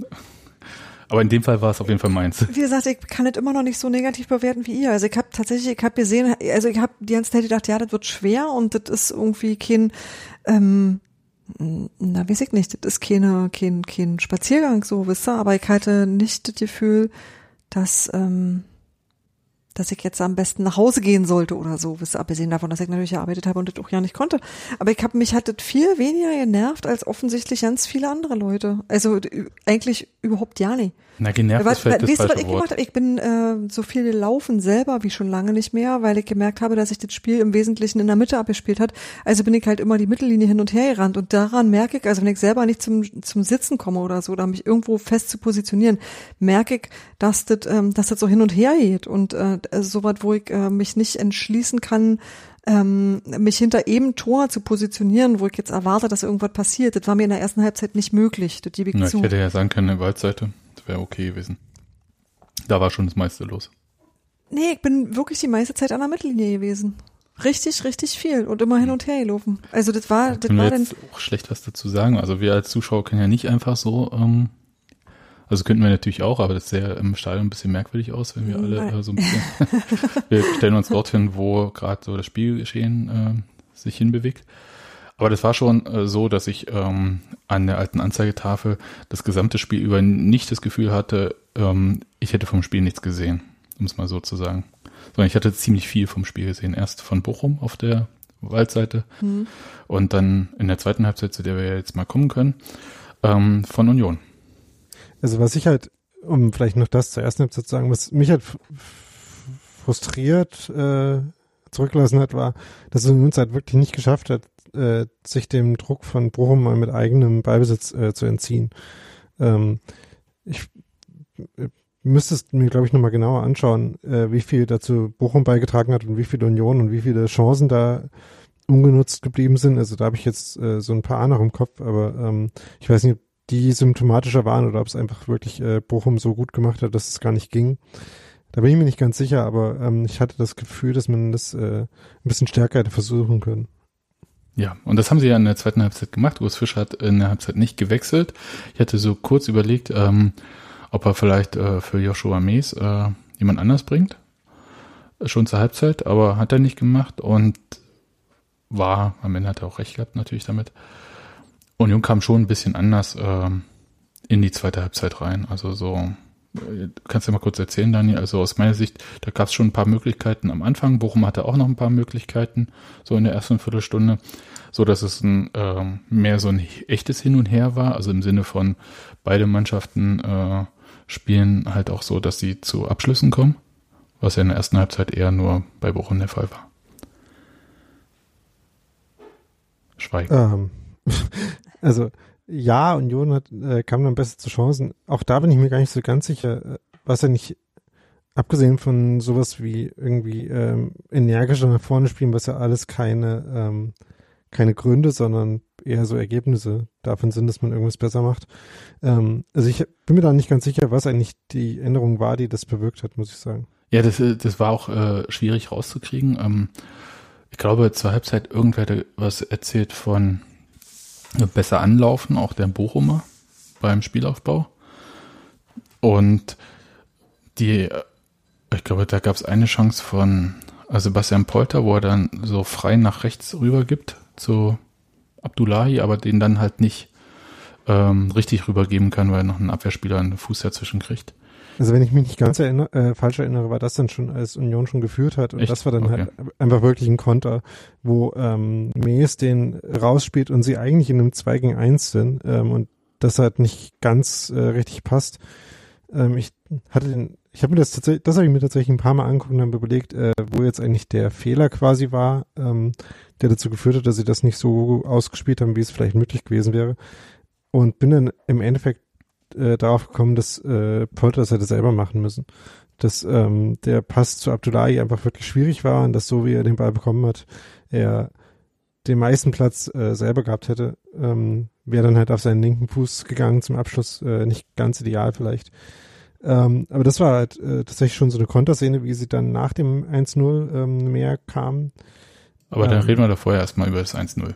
aber in dem Fall war es auf jeden Fall meins. Wie gesagt, ich kann es immer noch nicht so negativ bewerten wie ihr. Also ich habe tatsächlich, ich habe gesehen, also ich habe die ganze Zeit gedacht, ja, das wird schwer und das ist irgendwie kein, ähm, na, weiß ich nicht, das ist keine, kein, kein Spaziergang so, wisst ihr, aber ich hatte nicht das Gefühl, dass, ähm, dass ich jetzt am besten nach Hause gehen sollte oder so, wisst ihr, abgesehen davon, dass ich natürlich gearbeitet habe und das auch ja nicht konnte. Aber ich habe mich hat das viel weniger genervt als offensichtlich ganz viele andere Leute. Also eigentlich überhaupt ja nicht. Na, genervt ist vielleicht das weißt du, was ich Wort. gemacht habe? Ich bin äh, so viel gelaufen selber wie schon lange nicht mehr, weil ich gemerkt habe, dass sich das Spiel im Wesentlichen in der Mitte abgespielt hat. Also bin ich halt immer die Mittellinie hin und her gerannt und daran merke ich, also wenn ich selber nicht zum zum Sitzen komme oder so, oder mich irgendwo fest zu positionieren, merke ich, dass das ähm, dass das so hin und her geht und äh, so was, wo ich äh, mich nicht entschließen kann, ähm, mich hinter eben Tor zu positionieren, wo ich jetzt erwarte, dass irgendwas passiert. Das war mir in der ersten Halbzeit nicht möglich. Das gebe ich Na, ich zu. hätte ja sagen können, eine Waldseite. Wäre okay gewesen. Da war schon das meiste los. Nee, ich bin wirklich die meiste Zeit an der Mittellinie gewesen. Richtig, richtig viel und immer hin und her gelaufen. Also das war, das Können wir war dann, jetzt auch schlecht was dazu sagen. Also wir als Zuschauer können ja nicht einfach so, ähm, also könnten wir natürlich auch, aber das sähe im Stadion ein bisschen merkwürdig aus, wenn wir alle äh, so ein bisschen, [laughs] wir stellen uns dorthin, wo gerade so das Spielgeschehen äh, sich hinbewegt. Aber das war schon äh, so, dass ich ähm, an der alten Anzeigetafel das gesamte Spiel über nicht das Gefühl hatte, ähm, ich hätte vom Spiel nichts gesehen, um es mal so zu sagen. Sondern ich hatte ziemlich viel vom Spiel gesehen. Erst von Bochum auf der Waldseite hm. und dann in der zweiten Halbzeit, zu der wir jetzt mal kommen können, ähm, von Union. Also was ich halt, um vielleicht noch das zur ersten Halbzeit zu sagen, was mich halt frustriert äh, zurückgelassen hat, war, dass es halt wirklich nicht geschafft hat, äh, sich dem Druck von Bochum mal mit eigenem Ballbesitz äh, zu entziehen. Ähm, ich äh, müsste es mir, glaube ich, nochmal genauer anschauen, äh, wie viel dazu Bochum beigetragen hat und wie viel Union und wie viele Chancen da ungenutzt geblieben sind. Also da habe ich jetzt äh, so ein paar noch im Kopf, aber ähm, ich weiß nicht, ob die symptomatischer waren oder ob es einfach wirklich äh, Bochum so gut gemacht hat, dass es gar nicht ging. Da bin ich mir nicht ganz sicher, aber ähm, ich hatte das Gefühl, dass man das äh, ein bisschen stärker hätte versuchen können. Ja, und das haben sie ja in der zweiten Halbzeit gemacht. Urs Fischer hat in der Halbzeit nicht gewechselt. Ich hatte so kurz überlegt, ähm, ob er vielleicht äh, für Joshua Mees äh, jemand anders bringt. Schon zur Halbzeit, aber hat er nicht gemacht und war, am Ende hat er auch recht gehabt natürlich damit. Union kam schon ein bisschen anders ähm, in die zweite Halbzeit rein. Also so, kannst du mal kurz erzählen, Dani? Also aus meiner Sicht, da gab es schon ein paar Möglichkeiten am Anfang. Bochum hatte auch noch ein paar Möglichkeiten, so in der ersten Viertelstunde, so dass es ein, ähm, mehr so ein echtes Hin und Her war. Also im Sinne von beide Mannschaften äh, spielen halt auch so, dass sie zu Abschlüssen kommen, was ja in der ersten Halbzeit eher nur bei Bochum der Fall war. Schweigen. Ähm, [laughs] also ja, Union hat, äh, kam dann besser zu Chancen. Auch da bin ich mir gar nicht so ganz sicher, äh, was ja nicht, abgesehen von sowas wie irgendwie ähm, energischer nach vorne spielen, was ja alles keine, ähm, keine Gründe, sondern eher so Ergebnisse davon sind, dass man irgendwas besser macht. Ähm, also ich bin mir da nicht ganz sicher, was eigentlich die Änderung war, die das bewirkt hat, muss ich sagen. Ja, das, äh, das war auch äh, schwierig rauszukriegen. Ähm, ich glaube, zur Halbzeit irgendwer hat was erzählt von besser anlaufen, auch der Bochumer beim Spielaufbau. Und die, äh, ich glaube, da gab es eine Chance von äh, Sebastian Polter, wo er dann so frei nach rechts rüber gibt zu Abdullahi, aber den dann halt nicht ähm, richtig rübergeben kann, weil noch ein Abwehrspieler einen Fuß dazwischen kriegt. Also wenn ich mich nicht ganz erinner, äh, falsch erinnere, war das dann schon, als Union schon geführt hat. Und Echt? das war dann Okay. halt einfach wirklich ein Konter, wo ähm, Mees den rausspielt und sie eigentlich in einem 2 gegen 1 sind ähm, und das halt nicht ganz äh, richtig passt. Ähm, ich hatte den, ich habe mir das tatsächlich, das habe ich mir tatsächlich ein paar Mal angeguckt und habe überlegt, äh, wo jetzt eigentlich der Fehler quasi war, ähm, der dazu geführt hat, dass sie das nicht so ausgespielt haben, wie es vielleicht möglich gewesen wäre. Und bin dann im Endeffekt äh, darauf gekommen, dass äh, Polter das hätte selber machen müssen. Dass ähm, der Pass zu Abdullahi einfach wirklich schwierig war und dass so wie er den Ball bekommen hat, er den meisten Platz äh, selber gehabt hätte, ähm, wäre dann halt auf seinen linken Fuß gegangen zum Abschluss, äh, nicht ganz ideal vielleicht. Ähm, aber das war halt äh, tatsächlich schon so eine Konterszene, wie sie dann nach dem 1-0 ähm, mehr kam. Aber dann Ähm, reden wir da vorher erstmal über das 1-0. Also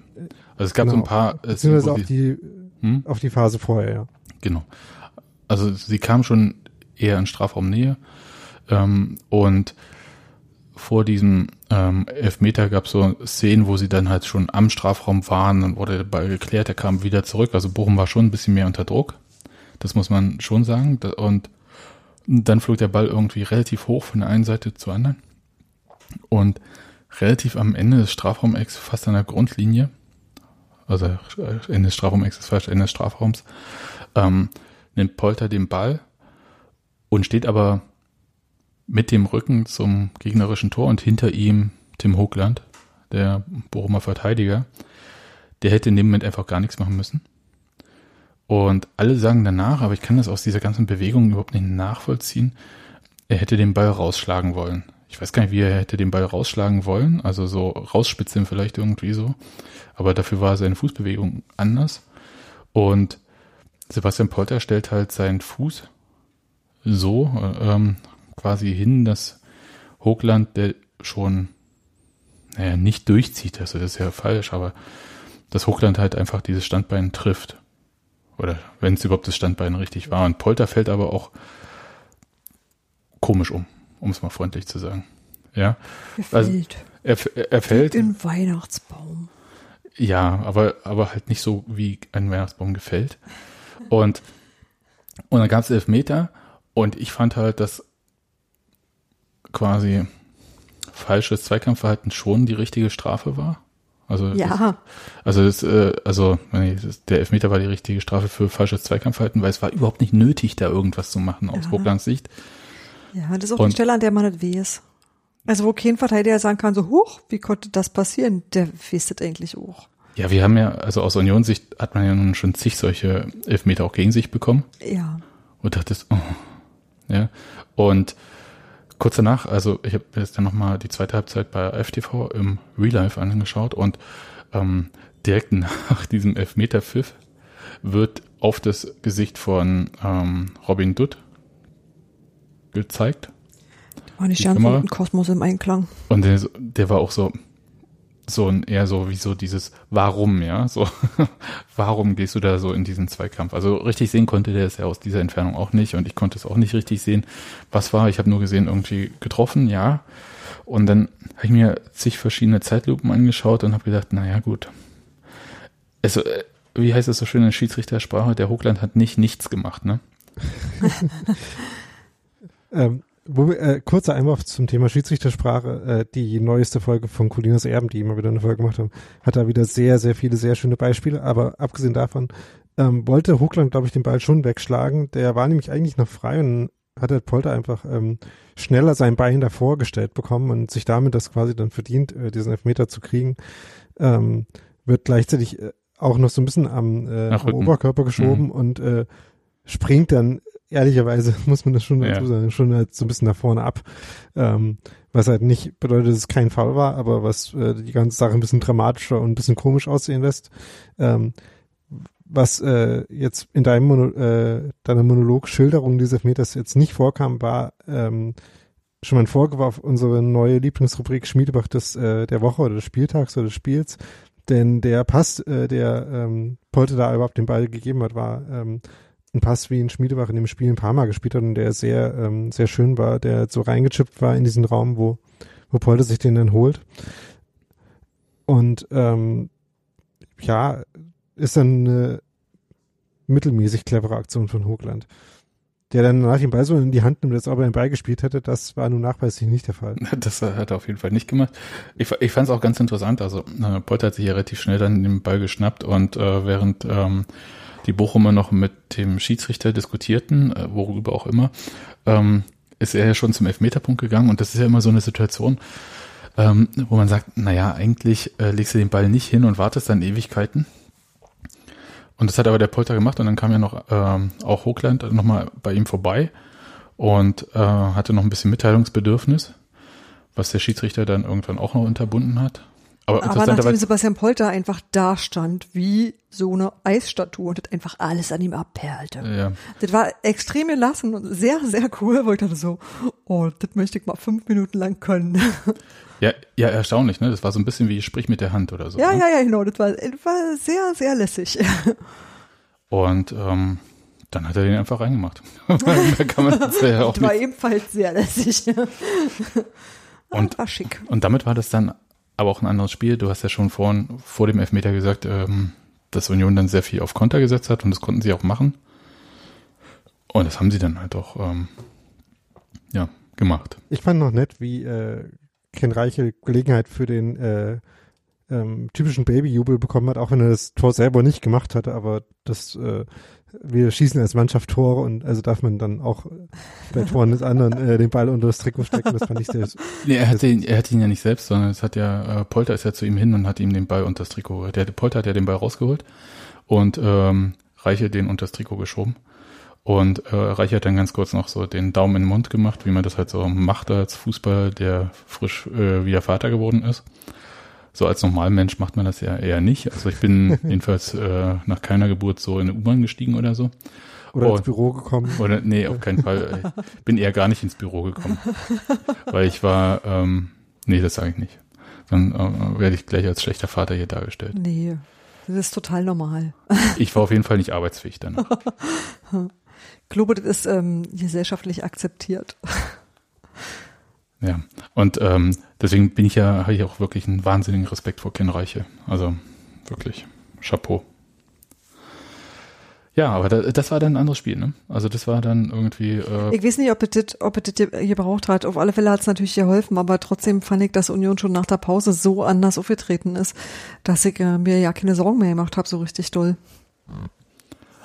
es gab so ein Genau. paar, äh, Beziehungsweise auf die, hm? auf die Phase vorher, ja. Genau. Also sie kam schon eher in Strafraumnähe ähm, und vor diesem ähm, Elfmeter gab es so Szenen, wo sie dann halt schon am Strafraum waren und wurde der Ball geklärt, er kam wieder zurück. Also Bochum war schon ein bisschen mehr unter Druck. Das muss man schon sagen. Und dann flog der Ball irgendwie relativ hoch von der einen Seite zur anderen. Und relativ am Ende des Strafraumecks, fast an der Grundlinie, also Ende des Strafraumecks ist falsch, Ende des Strafraums, ähm, nimmt Polter den Ball und steht aber mit dem Rücken zum gegnerischen Tor und hinter ihm Tim Hochland, der Bochumer Verteidiger. Der hätte in dem Moment einfach gar nichts machen müssen. Und alle sagen danach, aber ich kann das aus dieser ganzen Bewegung überhaupt nicht nachvollziehen, er hätte den Ball rausschlagen wollen. Ich weiß gar nicht, wie er hätte den Ball rausschlagen wollen, also so rausspitzeln vielleicht irgendwie so. Aber dafür war seine Fußbewegung anders. Und Sebastian Polter stellt halt seinen Fuß so ähm, quasi hin, dass Hochland, der schon, naja, nicht durchzieht, also das ist ja falsch, aber dass Hochland halt einfach dieses Standbein trifft. Oder wenn es überhaupt das Standbein richtig war. Und Polter fällt aber auch komisch um, um es mal freundlich zu sagen. Ja. Er also fällt. Also, er, er fällt. Wie ein Weihnachtsbaum. Ja, aber, aber halt nicht so, wie ein Weihnachtsbaum gefällt. Und, und dann gab es Elfmeter und ich fand halt, dass quasi falsches Zweikampfverhalten schon die richtige Strafe war. Also ja. Das, also das, äh, also der Elfmeter war die richtige Strafe für falsches Zweikampfverhalten, weil es war überhaupt nicht nötig, da irgendwas zu machen aus ja. Vogtlands Sicht. Ja, das ist auch Und, die Stelle, an der man nicht weh ist. Also wo kein Verteidiger sagen kann, so hoch, wie konnte das passieren? Der weiß das eigentlich auch. Ja, wir haben ja, also aus Unionssicht hat man ja nun schon zig solche Elfmeter auch gegen sich bekommen. Ja. Und dachtest, oh. Ja. Und kurz danach, also ich habe jetzt dann nochmal die zweite Halbzeit bei FTV im Real Life angeschaut und ähm, direkt nach [laughs] diesem Elfmeter-Pfiff wird auf das Gesicht von ähm, Robin Dutt gezeigt. War nicht ganz so ein Kosmos im Einklang. Und der, der war auch so, so ein eher so wie so dieses Warum, ja, so [laughs] warum gehst du da so in diesen Zweikampf? Also richtig sehen konnte der es ja aus dieser Entfernung auch nicht und ich konnte es auch nicht richtig sehen. Was war? Ich habe nur gesehen irgendwie getroffen, ja. Und dann habe ich mir zig verschiedene Zeitlupen angeschaut und habe gedacht, naja gut. Also äh, wie heißt es so schön in der Schiedsrichtersprache? Der Hochland hat nicht nichts gemacht, ne? [laughs] ähm, wo wir, äh, kurzer Einwurf zum Thema Schiedsrichtersprache. Äh, die neueste Folge von Colinas Erben, die immer wieder eine Folge gemacht haben, hat da wieder sehr, sehr viele, sehr schöne Beispiele. Aber abgesehen davon ähm, wollte Hochland, glaube ich, den Ball schon wegschlagen. Der war nämlich eigentlich noch frei und hat der Polter einfach ähm, schneller sein Bein davor gestellt bekommen und sich damit das quasi dann verdient, äh, diesen Elfmeter zu kriegen. Ähm, wird gleichzeitig äh, auch noch so ein bisschen am, äh, am Oberkörper geschoben mhm. und äh, springt dann ehrlicherweise [laughs] muss man das schon dazu ja. sagen, schon halt so ein bisschen nach vorne ab. Ähm, was halt nicht bedeutet, dass es kein Fall war, aber was äh, die ganze Sache ein bisschen dramatischer und ein bisschen komisch aussehen lässt. Ähm, was äh, jetzt in deinem Mono, äh, deiner Monolog-Schilderung dieses Meters jetzt nicht vorkam, war ähm, schon mal ein auf unsere neue Lieblingsrubrik Schmiedebach des, äh, der Woche oder des Spieltags oder des Spiels. Denn der Pass, äh, der ähm, Polte da überhaupt den Ball gegeben hat, war ähm, ein Pass wie ein Schmiedebach in dem Spiel ein paar Mal gespielt hat und der sehr, ähm, sehr schön war, der so reingechippt war in diesen Raum, wo, wo Polter sich den dann holt. Und ähm, ja, ist dann eine mittelmäßig clevere Aktion von Hochland. Der dann nach dem Ball so in die Hand nimmt, als ob er ihn beigespielt hätte, das war nun nachweislich nicht der Fall. [laughs] Das hat er auf jeden Fall nicht gemacht. Ich, ich fand es auch ganz interessant. Also äh, Polter hat sich ja relativ schnell dann den Ball geschnappt und äh, während ähm, die Bochumer noch mit dem Schiedsrichter diskutierten, äh, worüber auch immer, ähm, ist er ja schon zum Elfmeterpunkt gegangen und das ist ja immer so eine Situation, ähm, wo man sagt, naja, eigentlich äh, legst du den Ball nicht hin und wartest dann Ewigkeiten. Und das hat aber der Polter gemacht und dann kam ja noch ähm, auch Hochland nochmal bei ihm vorbei und äh, hatte noch ein bisschen Mitteilungsbedürfnis, was der Schiedsrichter dann irgendwann auch noch unterbunden hat. Aber, Aber nachdem Sebastian Polter einfach da stand, wie so eine Eisstatue und das einfach alles an ihm abperlte. Ja. Das war extrem gelassen und sehr, sehr cool, wo ich dachte so, oh, das möchte ich mal fünf Minuten lang können. [laughs] Ja, ja, erstaunlich, ne? Das war so ein bisschen wie Sprich mit der Hand oder so. Ja, ne? ja, ja, genau. Das war, das war sehr, sehr lässig. [laughs] Und ähm, dann hat er den einfach reingemacht. [laughs] da kann man das ja auch das war ebenfalls sehr lässig. Und, war schick. und damit war das dann aber auch ein anderes Spiel. Du hast ja schon vorhin, vor dem Elfmeter gesagt, ähm, dass Union dann sehr viel auf Konter gesetzt hat und das konnten sie auch machen. Und das haben sie dann halt auch ähm, ja, gemacht. Ich fand noch nett, wie äh, Ken Reichel Gelegenheit für den äh, ähm, typischen Babyjubel bekommen hat, auch wenn er das Tor selber nicht gemacht hatte, aber das äh, wir schießen als Mannschaft Tore und also darf man dann auch bei Toren des anderen äh, den Ball unter das Trikot stecken. Das fand ich sehr. [laughs] Nee, er hat ihn, er hat ihn ja nicht selbst, sondern es hat ja äh, Polter ist ja zu ihm hin und hat ihm den Ball unter das Trikot. Der Polter hat ja den Ball rausgeholt und ähm, Reiche den unter das Trikot geschoben. Und äh, Reiche hat dann ganz kurz noch so den Daumen in den Mund gemacht, wie man das halt so macht als Fußballer, der frisch äh, wieder Vater geworden ist. So als Normalmensch macht man das ja eher nicht. Also ich bin [laughs] jedenfalls äh, nach keiner Geburt so in eine U-Bahn gestiegen oder so. Oder ins Büro gekommen. Oder nee, auf keinen Fall. [laughs] Ich bin eher gar nicht ins Büro gekommen. weil ich war, ähm, nee, das sage ich nicht. Dann äh, werde ich gleich als schlechter Vater hier dargestellt. Nee, das ist total normal. [laughs] Ich war auf jeden Fall nicht arbeitsfähig danach. Ich glaube, das ist ähm, gesellschaftlich akzeptiert. Ja, und ähm, deswegen bin ich ja, habe ich auch wirklich einen wahnsinnigen Respekt vor Ken Reiche. Also wirklich, Chapeau. Ja, aber da, das war dann ein anderes Spiel, ne? Also das war dann irgendwie. Äh, Ich weiß nicht, ob es das, ob es das gebraucht hat. Auf alle Fälle hat es natürlich geholfen, aber trotzdem fand ich, dass Union schon nach der Pause so anders aufgetreten ist, dass ich äh, mir ja keine Sorgen mehr gemacht habe, so richtig doll.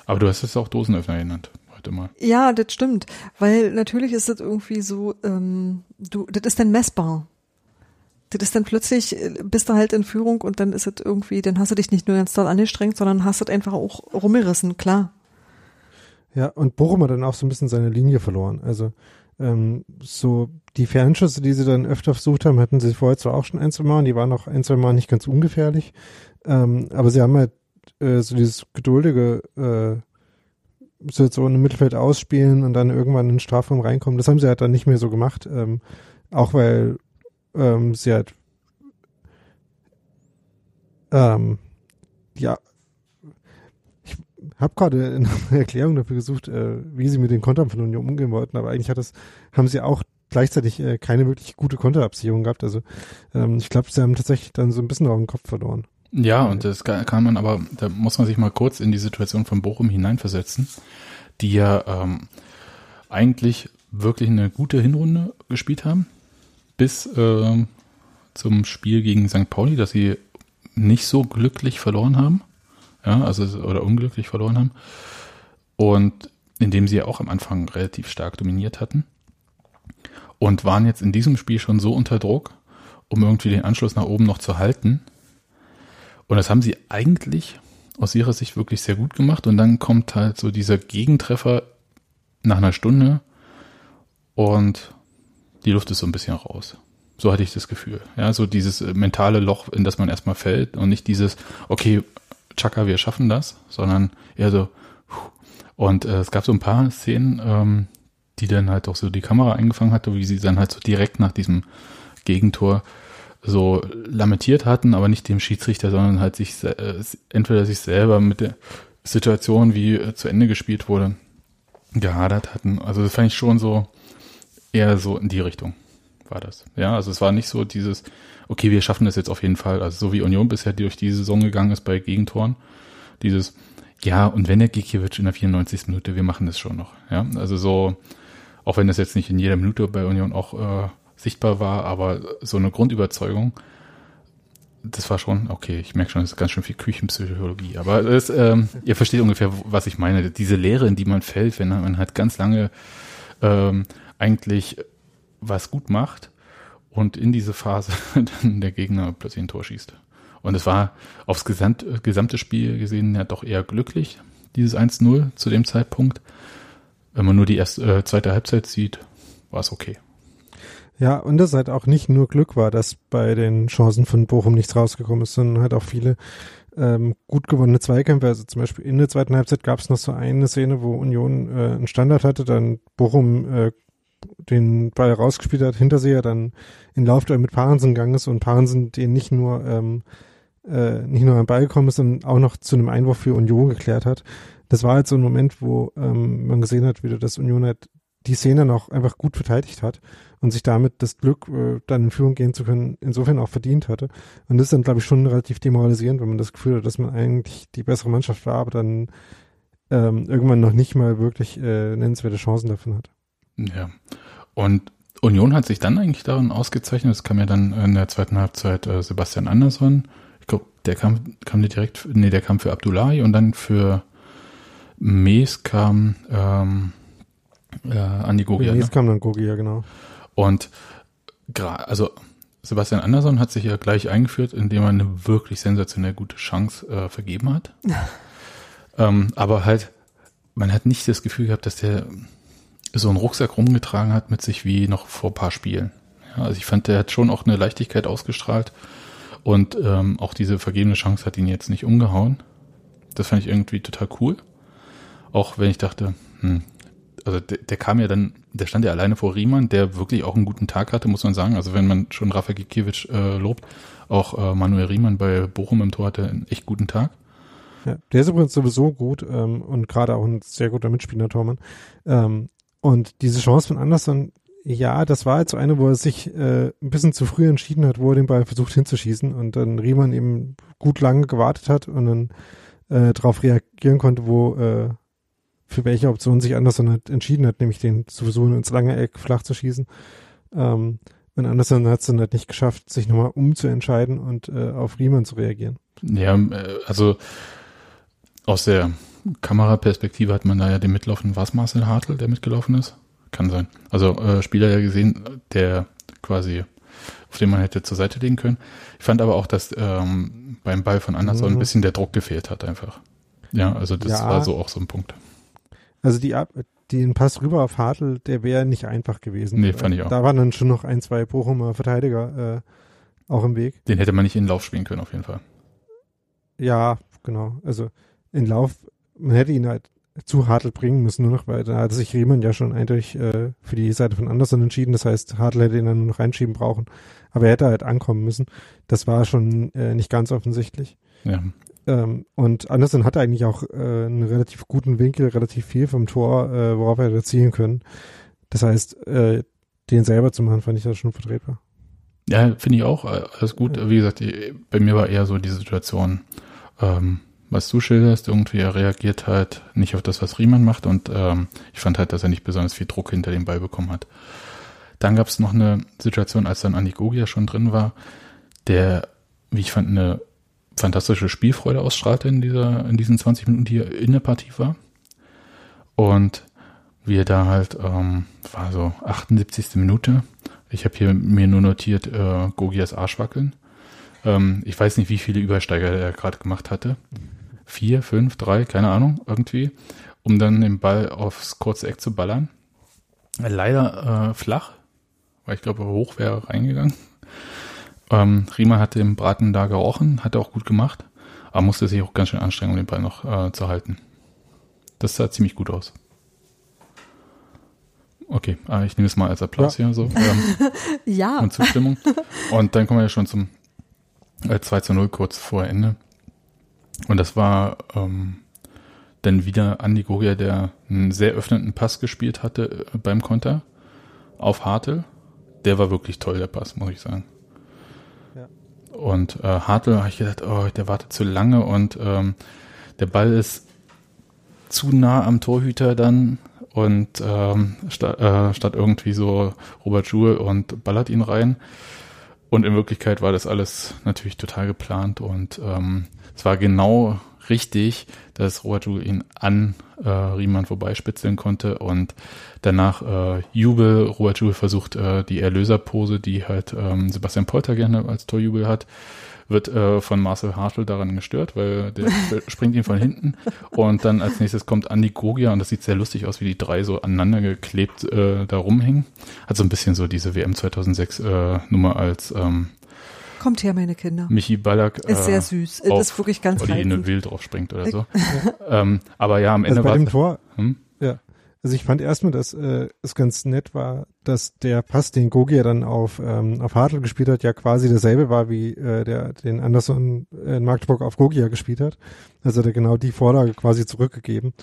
aber du hast es auch Dosenöffner genannt heute mal. Ja, das stimmt, weil natürlich ist das irgendwie so, ähm, du, das ist dann messbar. Das ist dann plötzlich, äh, bist du halt in Führung und dann ist es irgendwie, dann hast du dich nicht nur ganz doll angestrengt, sondern hast es einfach auch rumgerissen, klar. Ja, und Bochum hat dann auch so ein bisschen seine Linie verloren. Also ähm, so die Fernschüsse, die sie dann öfter versucht haben, hatten sie vorher zwar auch schon ein, zwei Mal und die waren auch ein, zwei Mal nicht ganz ungefährlich. Ähm, aber sie haben halt äh, so dieses geduldige äh, Situation im Mittelfeld ausspielen und dann irgendwann in den Strafraum reinkommen. Das haben sie halt dann nicht mehr so gemacht. Ähm, auch weil ähm, sie halt ähm, ja ich habe gerade eine [laughs] Erklärung dafür gesucht, äh, wie sie mit den Kontern von Union umgehen wollten, aber eigentlich hat das, haben sie auch gleichzeitig äh, keine wirklich gute Konterabsicherung gehabt. Also ähm, ich glaube, sie haben tatsächlich dann so ein bisschen auf den Kopf verloren. Ja, und das kann, man aber, da muss man sich mal kurz in die Situation von Bochum hineinversetzen, die ja ähm, eigentlich wirklich eine gute Hinrunde gespielt haben, bis ähm, zum Spiel gegen St. Pauli, dass sie nicht so glücklich verloren haben, ja, also oder unglücklich verloren haben und indem sie ja auch am Anfang relativ stark dominiert hatten und waren jetzt in diesem Spiel schon so unter Druck, um irgendwie den Anschluss nach oben noch zu halten. Und das haben sie eigentlich aus ihrer Sicht wirklich sehr gut gemacht. Und dann kommt halt so dieser Gegentreffer nach einer Stunde und die Luft ist so ein bisschen raus. So hatte ich das Gefühl. Ja, so dieses äh, mentale Loch, in das man erstmal fällt und nicht dieses, okay, Chaka, wir schaffen das, sondern eher so, und äh, es gab so ein paar Szenen, ähm, die dann halt auch so die Kamera eingefangen hatte, wie sie dann halt so direkt nach diesem Gegentor so lamentiert hatten, aber nicht dem Schiedsrichter, sondern halt sich äh, entweder sich selber mit der Situation, wie äh, zu Ende gespielt wurde, gehadert hatten. Also das fand ich schon so eher so in die Richtung war das. Ja, also es war nicht so dieses, okay, wir schaffen das jetzt auf jeden Fall. Also so wie Union bisher durch die Saison gegangen ist bei Gegentoren, dieses, ja, und wenn der Gikiewicz in der 94. Minute, wir machen das schon noch. Ja, also so, auch wenn das jetzt nicht in jeder Minute bei Union auch äh, sichtbar war, aber so eine Grundüberzeugung, das war schon, okay, ich merke schon, das ist ganz schön viel Küchenpsychologie, aber es, ähm, ihr versteht ungefähr, was ich meine. Diese Leere, in die man fällt, wenn man halt ganz lange ähm, eigentlich was gut macht und in diese Phase [laughs] dann der Gegner plötzlich ein Tor schießt. Und es war aufs gesamt, gesamte Spiel gesehen ja doch eher glücklich, dieses 1-0 zu dem Zeitpunkt. Wenn man nur die erste, äh, zweite Halbzeit sieht, war es okay. Ja, und das halt auch nicht nur Glück war, dass bei den Chancen von Bochum nichts rausgekommen ist, sondern halt auch viele ähm, gut gewonnene Zweikämpfe. Also zum Beispiel in der zweiten Halbzeit gab es noch so eine Szene, wo Union äh, einen Standard hatte, dann Bochum äh, den Ball rausgespielt hat, Hinterseher dann in Laufduell mit Parensen gegangen ist und Parensen den nicht nur ähm, äh, nicht nur am Ball gekommen ist, sondern auch noch zu einem Einwurf für Union geklärt hat. Das war halt so ein Moment, wo ähm, man gesehen hat, wieder, dass Union halt die Szene noch einfach gut verteidigt hat und sich damit das Glück, äh, dann in Führung gehen zu können, insofern auch verdient hatte. Und das ist dann, glaube ich, schon relativ demoralisierend, wenn man das Gefühl hat, dass man eigentlich die bessere Mannschaft war, aber dann ähm, irgendwann noch nicht mal wirklich äh, nennenswerte Chancen davon hat. Ja. Und Union hat sich dann eigentlich darin ausgezeichnet. Es kam ja dann in der zweiten Halbzeit äh, Sebastian Andersson. Ich glaube, der kam, kam direkt, nee, der kam für Abdullahi und dann für Mees kam ähm, äh, Andi Gogia. Mees ne? kam dann Gogia, genau. Und also Sebastian Andersson hat sich ja gleich eingeführt, indem er eine wirklich sensationell gute Chance äh, vergeben hat. [laughs] ähm, aber halt, man hat nicht das Gefühl gehabt, dass der so einen Rucksack rumgetragen hat mit sich wie noch vor ein paar Spielen. Ja, also ich fand, der hat schon auch eine Leichtigkeit ausgestrahlt und ähm, auch diese vergebene Chance hat ihn jetzt nicht umgehauen. Das fand ich irgendwie total cool. Auch wenn ich dachte, hm, also der, der kam ja dann, der stand ja alleine vor Riemann, der wirklich auch einen guten Tag hatte, muss man sagen. Also wenn man schon Rafa Gikiewicz äh, lobt, auch äh, Manuel Riemann bei Bochum im Tor hatte einen echt guten Tag. Ja, der ist übrigens sowieso gut ähm, und gerade auch ein sehr guter Mitspieler, Tormann. Ähm, und diese Chance von Anderson, ja, das war jetzt so eine, wo er sich äh, ein bisschen zu früh entschieden hat, wo er den Ball versucht hinzuschießen und dann Riemann eben gut lange gewartet hat und dann äh, darauf reagieren konnte, wo äh, für welche Option sich Anderson halt entschieden hat, nämlich den sowieso ins lange Eck flach zu schießen. Ähm, und Anderson hat es dann halt nicht geschafft, sich nochmal umzuentscheiden und äh, auf Riemann zu reagieren. Ja, äh, also aus der Kameraperspektive hat man da ja den mitlaufenden, war es Marcel Hartl, der mitgelaufen ist? Kann sein. Also äh, Spieler ja gesehen, der quasi, auf den man hätte zur Seite legen können. Ich fand aber auch, dass ähm, beim Ball von Anderson mhm. ein bisschen der Druck gefehlt hat einfach. Ja, also das ja. war so auch so ein Punkt. Also die den Pass rüber auf Hartl, der wäre nicht einfach gewesen. Nee, fand ich auch. Da waren dann schon noch ein, zwei Bochumer Verteidiger äh, auch im Weg. Den hätte man nicht in den Lauf spielen können, auf jeden Fall. Ja, genau. Also in Lauf, man hätte ihn halt zu Hartl bringen müssen, nur noch, weil da hatte sich Riemann ja schon eindeutig äh, für die Seite von Anderson entschieden. Das heißt, Hartl hätte ihn dann nur noch reinschieben brauchen. Aber er hätte halt ankommen müssen. Das war schon äh, nicht ganz offensichtlich. Ja. Ähm, und Anderson hatte eigentlich auch äh, einen relativ guten Winkel, relativ viel vom Tor, äh, worauf er hätte zielen können. Das heißt, äh, den selber zu machen, fand ich das schon vertretbar. Ja, finde ich auch. Äh, alles gut. Ja. Wie gesagt, die, bei mir war eher so die Situation, ähm, was du schilderst, irgendwie er reagiert halt nicht auf das, was Riemann macht und ähm, ich fand halt, dass er nicht besonders viel Druck hinter dem Ball bekommen hat. Dann gab es noch eine Situation, als dann Andi Gogia schon drin war, der, wie ich fand, eine fantastische Spielfreude ausstrahlte in dieser, in diesen 20 Minuten, die er in der Partie war. Und wir da halt, ähm, war so 78. Minute. Ich habe hier mir nur notiert, äh, Gogias Arschwackeln. Ähm, ich weiß nicht, wie viele Übersteiger er gerade gemacht hatte. Vier, fünf, drei, keine Ahnung, irgendwie. Um dann den Ball aufs kurze Eck zu ballern. Leider äh, flach, weil ich glaube, hoch wäre reingegangen. Ähm, Riemann hat den Braten da gerochen, hat er auch gut gemacht, aber musste sich auch ganz schön anstrengen, um den Ball noch äh, zu halten. Das sah ziemlich gut aus. Okay, äh, ich nehme es mal als Applaus ja. hier so. Ähm, [laughs] ja. Und Zustimmung. Und dann kommen wir ja schon zum äh, 2 zu 0 kurz vor Ende. Und das war ähm, dann wieder Andi Goria, der einen sehr öffnenden Pass gespielt hatte äh, beim Konter auf Hartl. Der war wirklich toll, der Pass, muss ich sagen. Und äh, Hartl habe ich gedacht, oh, der wartet zu lange und ähm, der Ball ist zu nah am Torhüter dann und ähm, statt, äh, statt irgendwie so Robert Joule und ballert ihn rein. Und in Wirklichkeit war das alles natürlich total geplant und ähm, es war genau richtig, dass Robert Joule ihn an äh, Riemann vorbeispitzeln konnte und danach äh, Jubel. Robert Jubel versucht äh, die Erlöserpose, die halt ähm, Sebastian Polter gerne als Torjubel hat, wird äh, von Marcel Hartl daran gestört, weil der [laughs] springt ihn von hinten und dann als nächstes kommt Andi Gogia und das sieht sehr lustig aus, wie die drei so aneinander geklebt äh, da rumhängen. Hat so ein bisschen so diese WM 2006 äh, Nummer als ähm, Kommt her, meine Kinder. Michi Ballack. Ist äh, sehr süß. Ist wirklich ganz Oder die eine Wild drauf springt oder so. [laughs] ähm, aber ja, am Ende also bei war dem Tor, hm? ja. Also ich fand erstmal, dass äh, es ganz nett war, dass der Pass, den Gogi ja dann auf, ähm, auf Hartl gespielt hat, ja quasi derselbe war, wie äh, der den Anderson in Magdeburg auf Gogia gespielt hat. Also hat er genau die Vorlage quasi zurückgegeben.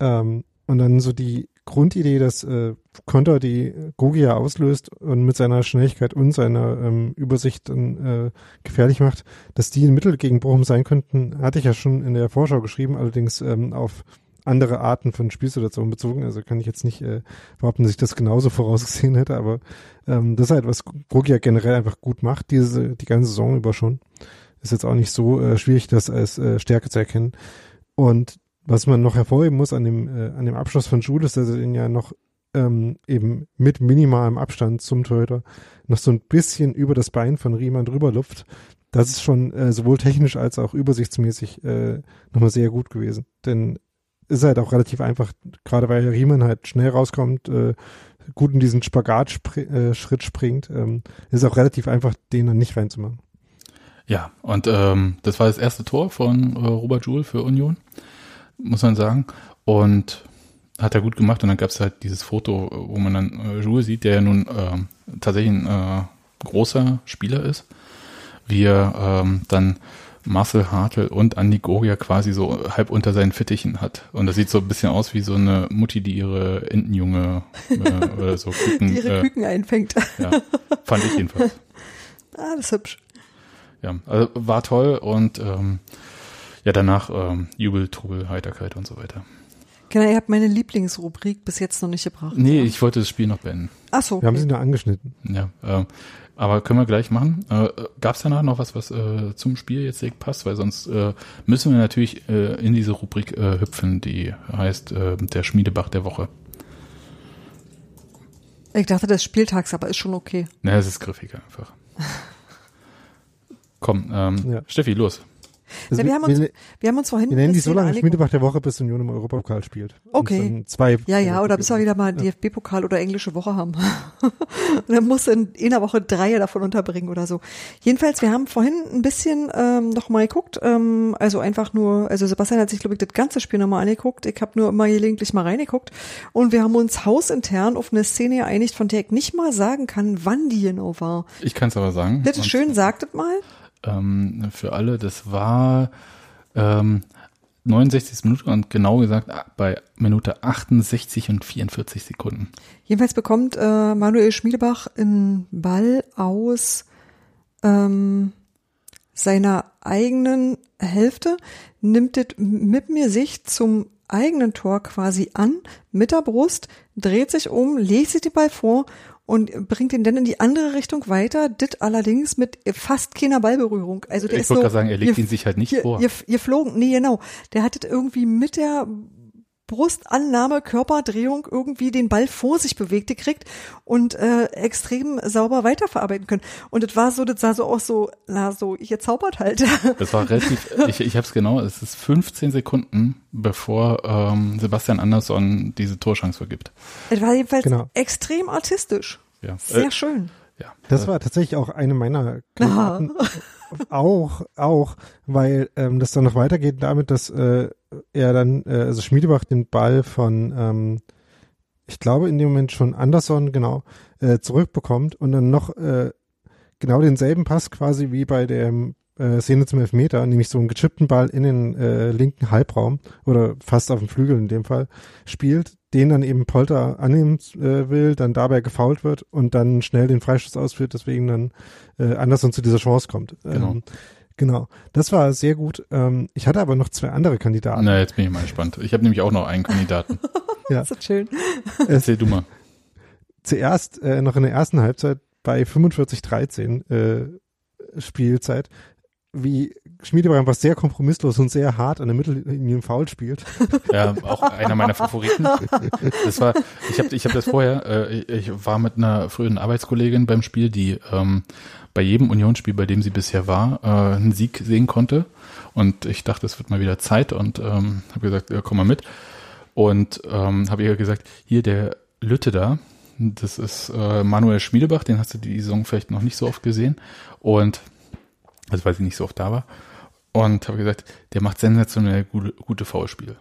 Ähm, und dann so die Grundidee, dass äh, Konter die Gogia auslöst und mit seiner Schnelligkeit und seiner ähm, Übersicht äh, gefährlich macht, dass die ein Mittel gegen Bochum sein könnten, hatte ich ja schon in der Vorschau geschrieben, allerdings ähm, auf andere Arten von Spielsituationen bezogen. Also kann ich jetzt nicht äh, behaupten, dass ich das genauso [laughs] vorausgesehen hätte, aber ähm, das ist halt, was Gogia generell einfach gut macht, diese die ganze Saison über schon. Ist jetzt auch nicht so äh, schwierig, das als äh, Stärke zu erkennen. Und was man noch hervorheben muss an dem, äh, an dem Abschluss von Schule ist, dass er ihn ja noch ähm, eben mit minimalem Abstand zum Torhüter noch so ein bisschen über das Bein von Riemann drüber lupft. Das ist schon äh, sowohl technisch als auch übersichtsmäßig äh, nochmal sehr gut gewesen. Denn ist halt auch relativ einfach, gerade weil Riemann halt schnell rauskommt, äh, gut in diesen Spagat-Schritt äh, springt, ähm, ist auch relativ einfach, den dann nicht reinzumachen. Ja, und ähm, das war das erste Tor von äh, Robert Joule für Union muss man sagen. Und hat er gut gemacht. Und dann gab es halt dieses Foto, wo man dann äh, Jules sieht, der ja nun äh, tatsächlich ein äh, großer Spieler ist, wie er ähm, dann Marcel Hartl und Andi Goria quasi so halb unter seinen Fittichen hat. Und das sieht so ein bisschen aus wie so eine Mutti, die ihre Entenjunge äh, oder so [laughs] Küken, die ihre äh, Küken einfängt. Ja, fand ich jedenfalls. [laughs] Ah, das ist hübsch. Ja, also war toll und ähm, ja, danach ähm, Jubel, Trubel, Heiterkeit und so weiter. Genau, ihr habt meine Lieblingsrubrik bis jetzt noch nicht gebracht. Nee, oder? ich wollte das Spiel noch beenden. Ach so. Okay. Wir haben sie nur angeschnitten. Ja, äh, aber können wir gleich machen. Äh, Gab es danach noch was, was äh, zum Spiel jetzt direkt passt? Weil sonst äh, müssen wir natürlich äh, in diese Rubrik äh, hüpfen, die heißt äh, der Schmiedebach der Woche. Ich dachte des Spieltags, aber ist schon okay. Na, es ist griffig einfach. [laughs] Komm, ähm, ja. Steffi, los. Also ja, wir, haben uns, wir, wir haben uns vorhin. Wir nennen die so lange Schmiedebach der Woche, bis Union im Europapokal spielt. Okay. Zwei ja, ja, oder bis wir wieder mal DFB-Pokal oder englische Woche haben. und [laughs] dann muss in einer Woche drei davon unterbringen oder so. Jedenfalls, wir haben vorhin ein bisschen ähm, noch mal geguckt, ähm, also einfach nur, also Sebastian hat sich, glaube ich, das ganze Spiel nochmal angeguckt. Ich habe nur immer gelegentlich mal reingeguckt. Und wir haben uns hausintern auf eine Szene geeinigt, von der ich nicht mal sagen kann, wann die genau war. Ich kann es aber sagen. Bitte schön, sagtet mal ähm, für alle. Das war ähm, 69 Minuten und genau gesagt bei Minute 68 und 44 Sekunden. Jedenfalls bekommt äh, Manuel Schmiedebach einen Ball aus ähm, seiner eigenen Hälfte, nimmt es mit mir sich zum eigenen Tor quasi an, mit der Brust, dreht sich um, legt sich den Ball vor und bringt ihn dann in die andere Richtung weiter, dit allerdings mit fast keiner Ballberührung. Also der ich ist wollte so, gerade sagen, er legt ihr, ihn sich halt nicht ihr, vor. Ihr, ihr flogen, nee, genau. Der hat irgendwie mit der Brustannahme, Körperdrehung irgendwie den Ball vor sich bewegt gekriegt und äh, extrem sauber weiterverarbeiten können. Und das war so, das sah so aus so, na so, ihr zaubert halt. [laughs] Das war relativ, ich, ich habe es genau, es ist 15 Sekunden, bevor ähm, Sebastian Andersson diese Torschance vergibt. Es war jedenfalls genau. extrem artistisch. Ja. Sehr äh, schön. Ja. Das war tatsächlich auch eine meiner Kandidaten. [laughs] auch, auch, weil ähm, das dann noch weitergeht damit, dass äh, er dann, äh, also Schmiedebach den Ball von, ähm, ich glaube in dem Moment schon Anderson, genau, äh, zurückbekommt und dann noch äh, genau denselben Pass quasi wie bei dem äh, Szene zum Elfmeter, nämlich so einen gechippten Ball in den äh, linken Halbraum oder fast auf dem Flügel in dem Fall, spielt, den dann eben Polter annehmen äh, will, dann dabei gefault wird und dann schnell den Freistoß ausführt, deswegen dann äh, Anderson zu dieser Chance kommt. Genau. Ähm, Genau, das war sehr gut. Ähm, ich hatte aber noch zwei andere Kandidaten. Na, jetzt bin ich mal gespannt. Ich habe nämlich auch noch einen Kandidaten. [laughs] ja. Das ist schön. Erzähl du mal. Zuerst äh, noch in der ersten Halbzeit bei 45-13 äh, Spielzeit wie Schmiedebach einfach sehr kompromisslos und sehr hart an der Mittellinie Foul spielt. Ja, auch einer meiner Favoriten. Das war, ich habe ich hab das vorher, äh, ich war mit einer früheren Arbeitskollegin beim Spiel, die ähm, bei jedem Unionsspiel, bei dem sie bisher war, äh, einen Sieg sehen konnte. Und ich dachte, es wird mal wieder Zeit und ähm, habe gesagt, ja, komm mal mit. Und ähm, habe ihr gesagt, hier der Lütte da, das ist äh, Manuel Schmiedebach, den hast du die Saison vielleicht noch nicht so oft gesehen. Und also weil sie nicht so oft da war. Und habe gesagt, der macht sensationell gute, gute Foulspiele.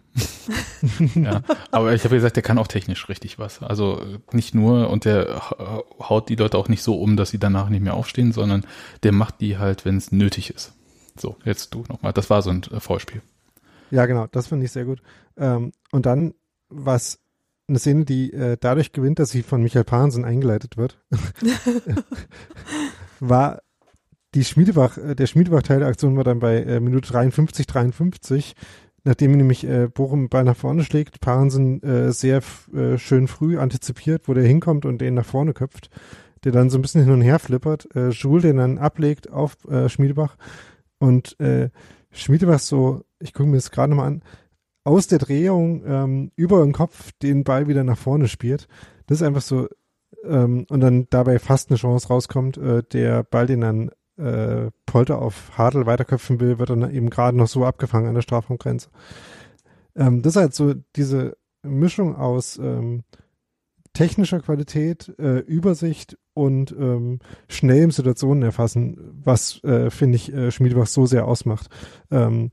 [laughs] ja, aber ich habe gesagt, der kann auch technisch richtig was. Also nicht nur, und der haut die Leute auch nicht so um, dass sie danach nicht mehr aufstehen, sondern der macht die halt, wenn es nötig ist. So, jetzt du nochmal. Das war so ein Foulspiel. Ja, genau, das finde ich sehr gut. Ähm, und dann, was eine Szene, die äh, dadurch gewinnt, dass sie von Michael Pahnsen eingeleitet wird, [laughs] [laughs] war die Schmiedebach, äh, der Schmiedebach-Teil der Aktion war dann bei äh, Minute 53, 53, nachdem nämlich äh, Bochum Ball nach vorne schlägt, Pahnsen äh, sehr äh, schön früh antizipiert, wo der hinkommt und den nach vorne köpft, der dann so ein bisschen hin und her flippert, äh, Schul den dann ablegt auf äh, Schmiedebach und äh, Schmiedebach so, ich gucke mir das gerade nochmal an, aus der Drehung ähm, über den Kopf den Ball wieder nach vorne spielt. Das ist einfach so, ähm, und dann dabei fast eine Chance rauskommt, äh, der Ball, den dann äh, Polter auf Hartl weiterköpfen will, wird dann eben gerade noch so abgefangen an der Strafraumgrenze. Ähm, das ist halt so diese Mischung aus ähm, technischer Qualität, äh, Übersicht und ähm, schnellem Situationen erfassen, was, äh, finde ich, äh, Schmiedebach so sehr ausmacht. Ähm,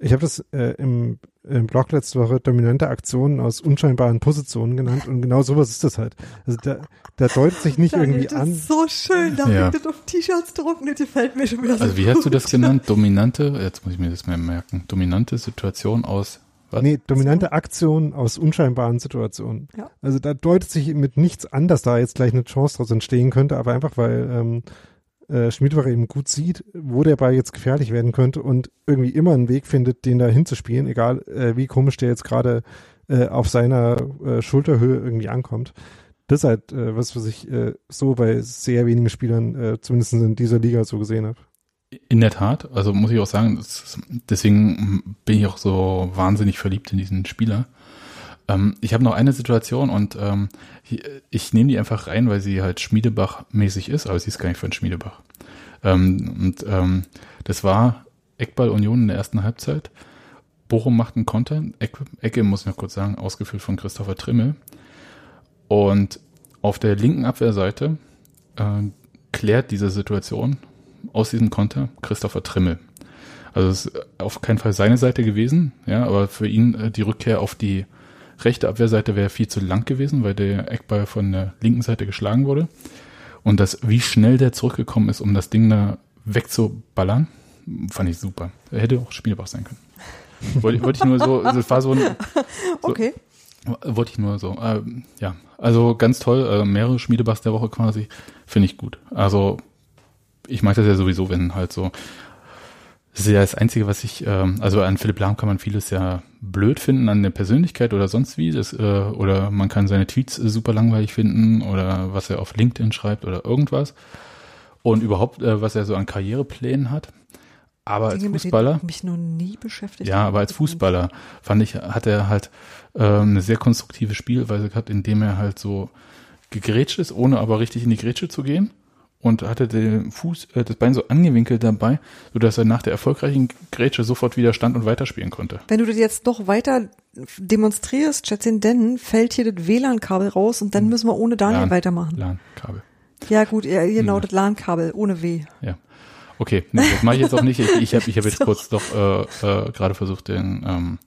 ich habe das äh, im, im Blog letzte Woche dominante Aktionen aus unscheinbaren Positionen genannt und genau sowas ist das halt. Also da, da deutet sich nicht Daniel, irgendwie das an. ist so schön, da Ja. das auf T-Shirts drucken, das gefällt mir schon wieder so Also wie hast du gut. das genannt? Dominante, jetzt muss ich mir das mal merken. Dominante Situation aus was? Nee, dominante Aktionen aus unscheinbaren Situationen. Ja. Also da deutet sich mit nichts an, dass da jetzt gleich eine Chance draus entstehen könnte, aber einfach weil ähm, äh, Schmiedwache eben gut sieht, wo der Ball jetzt gefährlich werden könnte und irgendwie immer einen Weg findet, den da hinzuspielen, egal äh, wie komisch der jetzt gerade äh, auf seiner äh, Schulterhöhe irgendwie ankommt. Das ist halt äh, was, was ich äh, so bei sehr wenigen Spielern, äh, zumindest in dieser Liga so gesehen habe. In der Tat, also muss ich auch sagen, ist, deswegen bin ich auch so wahnsinnig verliebt in diesen Spieler. Ähm, ich habe noch eine Situation und ähm, ich, ich nehme die einfach rein, weil sie halt Schmiedebach-mäßig ist, aber sie ist gar nicht von Schmiedebach. Ähm, und ähm, das war Eckball Union in der ersten Halbzeit. Bochum macht einen Konter. Ecke, Ecke muss ich noch kurz sagen, ausgeführt von Christopher Trimmel. Und auf der linken Abwehrseite äh, klärt diese Situation aus diesem Konter Christopher Trimmel. Also es ist auf keinen Fall seine Seite gewesen, ja, aber für ihn äh, die Rückkehr auf die rechte Abwehrseite wäre viel zu lang gewesen, weil der Eckball von der linken Seite geschlagen wurde. Und das, wie schnell der zurückgekommen ist, um das Ding da wegzuballern, fand ich super. Er hätte auch Spielbach sein können. Wollte, wollte ich nur so, also es war so ein, [laughs] Okay. wollte ich nur so, äh, ja, also ganz toll, äh, mehrere Schmiedebachs der Woche quasi, finde ich gut. Also ich mag das ja sowieso, wenn halt so, das ist ja das Einzige, was ich, ähm, also an Philipp Lahm kann man vieles ja blöd finden an der Persönlichkeit oder sonst wie, das, äh, oder man kann seine Tweets äh, super langweilig finden oder was er auf LinkedIn schreibt oder irgendwas und überhaupt, äh, was er so an Karriereplänen hat. Aber als Dinge, mit denen Fußballer ich mich noch nie beschäftigt ja, aber als Fußballer fand ich, hat er halt ähm, eine sehr konstruktive Spielweise gehabt, indem er halt so gegrätscht ist, ohne aber richtig in die Grätsche zu gehen. Und hatte den Fuß, äh, das Bein so angewinkelt dabei, sodass er nach der erfolgreichen Grätsche sofort wieder stand und weiterspielen konnte. Wenn du das jetzt noch weiter demonstrierst, Schätzchen, dann fällt hier das WLAN-Kabel raus und dann müssen wir ohne Daniel LAN. weitermachen. LAN-Kabel. Ja gut, ja, genau, Ja. das LAN-Kabel ohne W. Ja. Okay, nee, das mache ich jetzt auch nicht. Ich, ich habe ich hab jetzt [laughs] So. kurz doch äh, äh, gerade versucht, den ähm,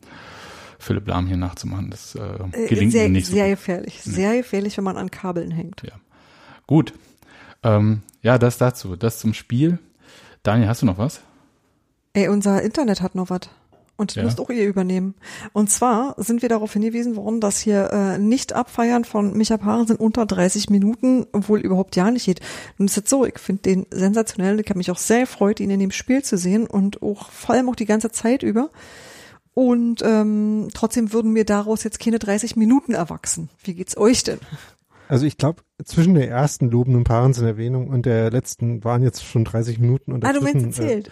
Philipp Lahm hier nachzumachen. Das äh, Äh, gelingt sehr, mir nicht so sehr gut. gefährlich. Sehr gefährlich, wenn man an Kabeln hängt. Ja. Gut. Ähm, ja, das dazu. Das zum Spiel. Daniel, hast du noch was? Ey, unser Internet hat noch was. Und das Ja. müsst auch ihr übernehmen. Und zwar sind wir darauf hingewiesen worden, dass hier äh, nicht abfeiern von Micha Paaren sind unter 30 Minuten wohl überhaupt ja nicht geht. Und es ist jetzt so, ich finde den sensationell. Ich habe mich auch sehr gefreut, ihn in dem Spiel zu sehen und auch vor allem auch die ganze Zeit über. Und ähm, trotzdem würden mir daraus jetzt keine 30 Minuten erwachsen. Wie geht's euch denn? Also ich glaube, zwischen der ersten lobenden Paarens-Erwähnung und der letzten waren jetzt schon 30 Minuten und Ah, du meinst, äh, zählt.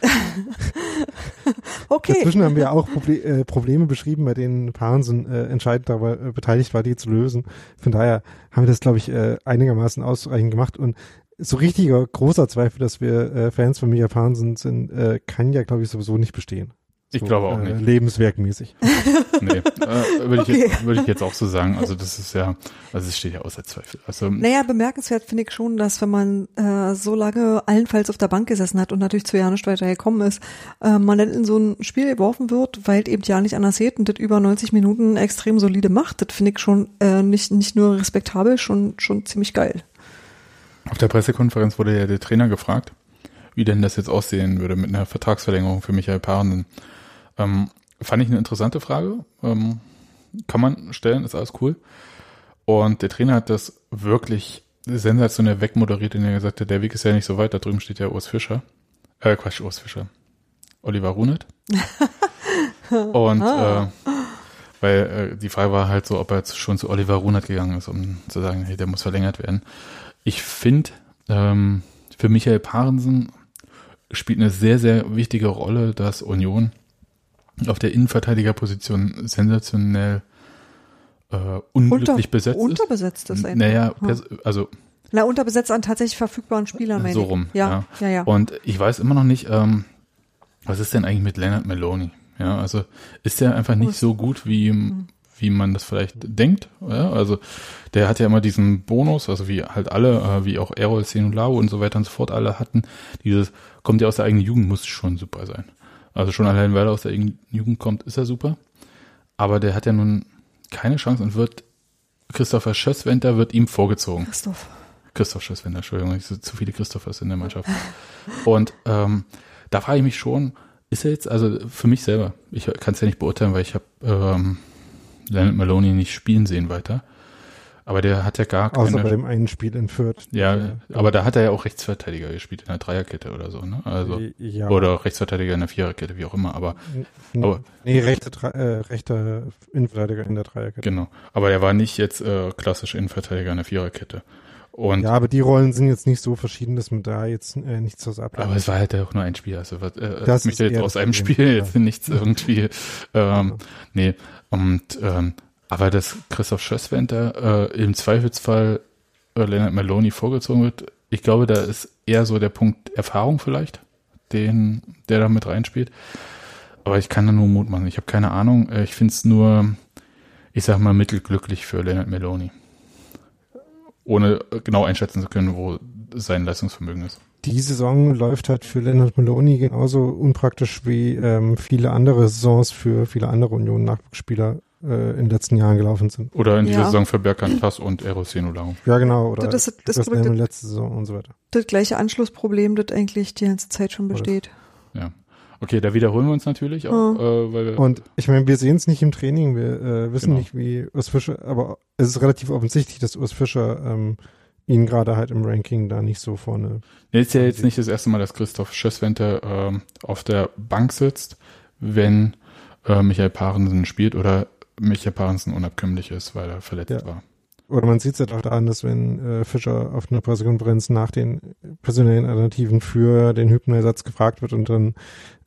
[laughs] okay. Dazwischen haben wir auch Proble äh, Probleme beschrieben, bei denen Parensen äh, entscheidend dabei äh, beteiligt war, die zu lösen. Von daher haben wir das, glaube ich, äh, einigermaßen ausreichend gemacht. Und so richtiger großer Zweifel, dass wir äh, Fans von Mia Parensen sind, äh, kann ja, glaube ich, sowieso nicht bestehen. Ich So, glaube auch äh, nicht. Lebenswerkmäßig. [laughs] Nee, äh, würde ich, Okay. jetzt- würde ich jetzt auch so sagen. Also das ist ja, also es steht ja außer Zweifel. Also Naja, bemerkenswert finde ich schon, dass wenn man äh, so lange allenfalls auf der Bank gesessen hat und natürlich zu ja nicht weiter gekommen ist, äh, man dann in so ein Spiel geworfen wird, weil eben ja nicht anders geht und das über 90 Minuten extrem solide macht, das finde ich schon äh, nicht, nicht nur respektabel, schon, schon ziemlich geil. auf der Pressekonferenz wurde ja der Trainer gefragt, wie denn das jetzt aussehen würde mit einer Vertragsverlängerung für Michael Paarenden. Ähm, fand ich eine interessante Frage. Ähm, kann man stellen, ist alles cool. Und der Trainer hat das wirklich sensationell wegmoderiert, indem er gesagt hat, der Weg ist ja nicht so weit, da drüben steht ja Urs Fischer. Äh, Quatsch, Urs Fischer. Oliver Runet. [laughs] Und äh, weil äh, die Frage war halt so, ob er jetzt schon zu Oliver Runert gegangen ist, um zu sagen, hey, der muss verlängert werden. Ich finde, ähm, für Michael Parensen spielt eine sehr, sehr wichtige Rolle, dass Union auf der Innenverteidigerposition sensationell äh, unglücklich Unter, besetzt unterbesetzt ist. ist. einfach. Naja, Ja. pers- also Na, unterbesetzt an tatsächlich verfügbaren Spielern, meine so rum. Ja, ja, ja. Und ich weiß immer noch nicht, ähm, was ist denn eigentlich mit Leonard Maloney? Ja, also ist der einfach nicht so gut, wie, Hm. wie man das vielleicht denkt. Ja, also der hat ja immer diesen Bonus, also wie halt alle, äh, wie auch Errol Senulao und so weiter und so fort alle hatten, dieses, kommt ja aus der eigenen Jugend, muss schon super sein. Also schon allein, weil er aus der Jugend kommt, ist er super. Aber der hat ja nun keine Chance und wird, Christopher Schösswenter wird ihm vorgezogen. Christoph. Christoph Schösswender, Entschuldigung, sind zu viele Christophers in der Mannschaft. Und ähm, da frage ich mich schon, ist er jetzt, also für mich selber, ich kann es ja nicht beurteilen, weil ich habe ähm, Leonard Maloney nicht spielen sehen weiter. Aber der hat ja gar Außer bei keine. dem einen Spiel in Fürth. Ja, aber da hat er ja auch Rechtsverteidiger gespielt in der Dreierkette oder so, ne? Also ja. oder Rechtsverteidiger in der Viererkette, wie auch immer. Aber N- aber- nee, rechte, Dre- äh, rechter Innenverteidiger in der Dreierkette. genau. Aber er war nicht jetzt äh, klassisch Innenverteidiger in der Viererkette. Und Ja, aber die Rollen sind jetzt nicht so verschieden, dass man da jetzt äh, nichts aus ableitet. Aber es war halt auch nur ein Spiel. Also was, äh, Das ich möchte jetzt aus einem Spiel ja. jetzt [laughs] nichts irgendwie. Ähm, nee. Und ähm, aber dass Christoph Schösswenter äh, im Zweifelsfall äh, Leonard Maloney vorgezogen wird, ich glaube, da ist eher so der Punkt Erfahrung vielleicht, den der da mit reinspielt. Aber ich kann da nur Mut machen. Ich habe keine Ahnung. Äh, Ich finde es nur, ich sag mal, mittelglücklich für Leonard Maloney. Ohne äh, genau einschätzen zu können, wo sein Leistungsvermögen ist. Die Saison läuft halt für Leonard Maloney genauso unpraktisch wie ähm, viele andere Saisons für viele andere Union-Nachwuchsspieler äh, in den letzten Jahren gelaufen sind. Oder in dieser Ja. Saison für Berkan Tass und Eros Senulao. Ja, genau. Oder Das ist- das das Problem- letzte Saison und so weiter. Das gleiche Anschlussproblem, das eigentlich die ganze Zeit schon besteht. Ja. Okay, da wiederholen wir uns natürlich auch, äh, weil wir, Und ich meine, wir sehen es nicht im Training, wir äh, wissen Genau. nicht, wie Urs Fischer, aber es ist relativ offensichtlich, dass Urs Fischer ähm, ihn gerade halt im Ranking da nicht so vorne. Nee, ist ja jetzt nicht das erste Mal, dass Christoph Schösswente ähm, auf der Bank sitzt, wenn äh, Michael Parensen spielt oder Michael Parensen unabkömmlich ist, weil er verletzt Ja. war. Oder man sieht es halt auch daran, dass wenn äh, Fischer auf einer Pressekonferenz nach den personellen Alternativen für den Hypnersatz gefragt wird und dann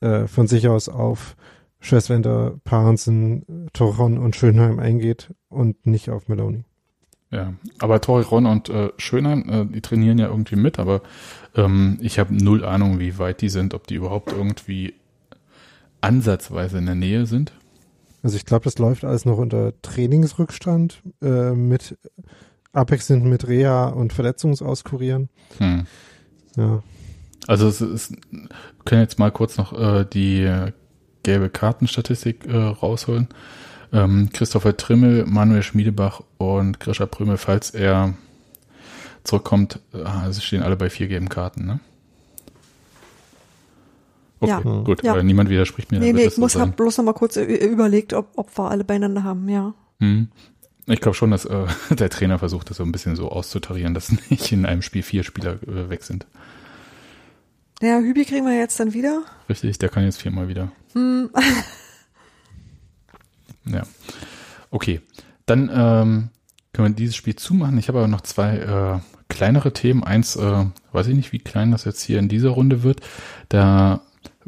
äh, von sich aus auf Schwester, Parensen, Torron und Schönheim eingeht und nicht auf Meloni. Ja, aber Torrejon und äh, Schönheim, äh, die trainieren ja irgendwie mit, aber ähm, ich habe null Ahnung, wie weit die sind, ob die überhaupt irgendwie ansatzweise in der Nähe sind. Also ich glaube, das läuft alles noch unter Trainingsrückstand äh, mit abwechselnd mit Reha und Verletzungsauskurieren. Hm. Ja. Also es ist, wir können jetzt mal kurz noch äh, die gelbe Kartenstatistik äh, rausholen. Ähm, Christopher Trimmel, Manuel Schmiedebach und Grisha Prümel, falls er zurückkommt, äh, also stehen alle bei vier gelben Karten, ne? Okay, Ja. gut, Ja. weil niemand widerspricht mir. Nee, nee, ich muss hab bloß noch mal kurz ü- überlegt, ob, ob wir alle beieinander haben, ja. Hm. Ich glaube schon, dass äh, [laughs] der Trainer versucht, das so ein bisschen so auszutarieren, dass [laughs] nicht in einem Spiel vier Spieler äh, weg sind. Naja, Hübi kriegen wir jetzt dann wieder. Richtig, der kann jetzt viermal wieder. Hm. [laughs] Ja. Okay. Dann ähm, können wir dieses Spiel zumachen. Ich habe aber noch zwei äh, kleinere Themen. Eins, äh, weiß ich nicht, wie klein das jetzt hier in dieser Runde wird. Da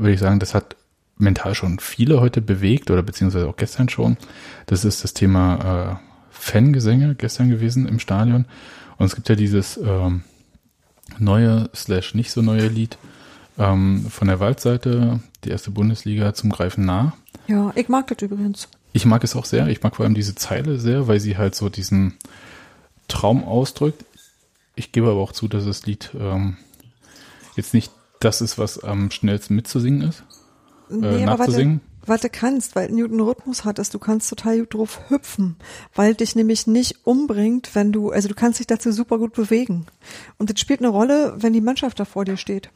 würde ich sagen, das hat mental schon viele heute bewegt oder beziehungsweise auch gestern schon. Das ist das Thema äh, Fangesänge gestern gewesen im Stadion. Und es gibt ja dieses ähm, neue slash nicht so neue Lied ähm, von der Waldseite, die erste Bundesliga zum Greifen nah. Ja, ich mag das übrigens. Ich mag es auch sehr. Ich mag vor allem diese Zeile sehr, weil sie halt so diesen Traum ausdrückt. Ich gebe aber auch zu, dass das Lied ähm, jetzt nicht das ist, was am schnellsten mitzusingen ist, äh, Nee, du, nachzusingen. weil du kannst, weil Newton Rhythmus hattest, du kannst total gut drauf hüpfen, weil dich nämlich nicht umbringt, wenn du, also du kannst dich dazu super gut bewegen. Und das spielt eine Rolle, wenn die Mannschaft da vor dir steht.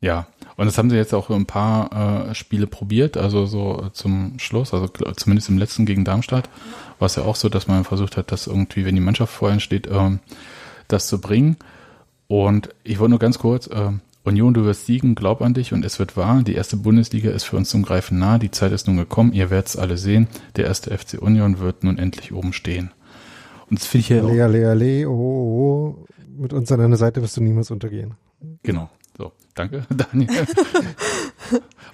Ja, und das haben sie jetzt auch ein paar äh, Spiele probiert, also so zum Schluss, also zumindest im letzten gegen Darmstadt, war es ja auch so, dass man versucht hat, das irgendwie, wenn die Mannschaft vorhin steht, ähm, das zu bringen. Und ich wollte nur ganz kurz, äh, Union, du wirst siegen, glaub an dich und es wird wahr. Die erste Bundesliga ist für uns zum Greifen nah, die Zeit ist nun gekommen, ihr werdet es alle sehen. Der erste FC Union wird nun endlich oben stehen. Und das finde ich ja auch. Lea, Lea, Lea, oh, oh, oh. Mit uns an deiner Seite wirst du niemals untergehen. Genau. So, danke, [laughs] Daniel.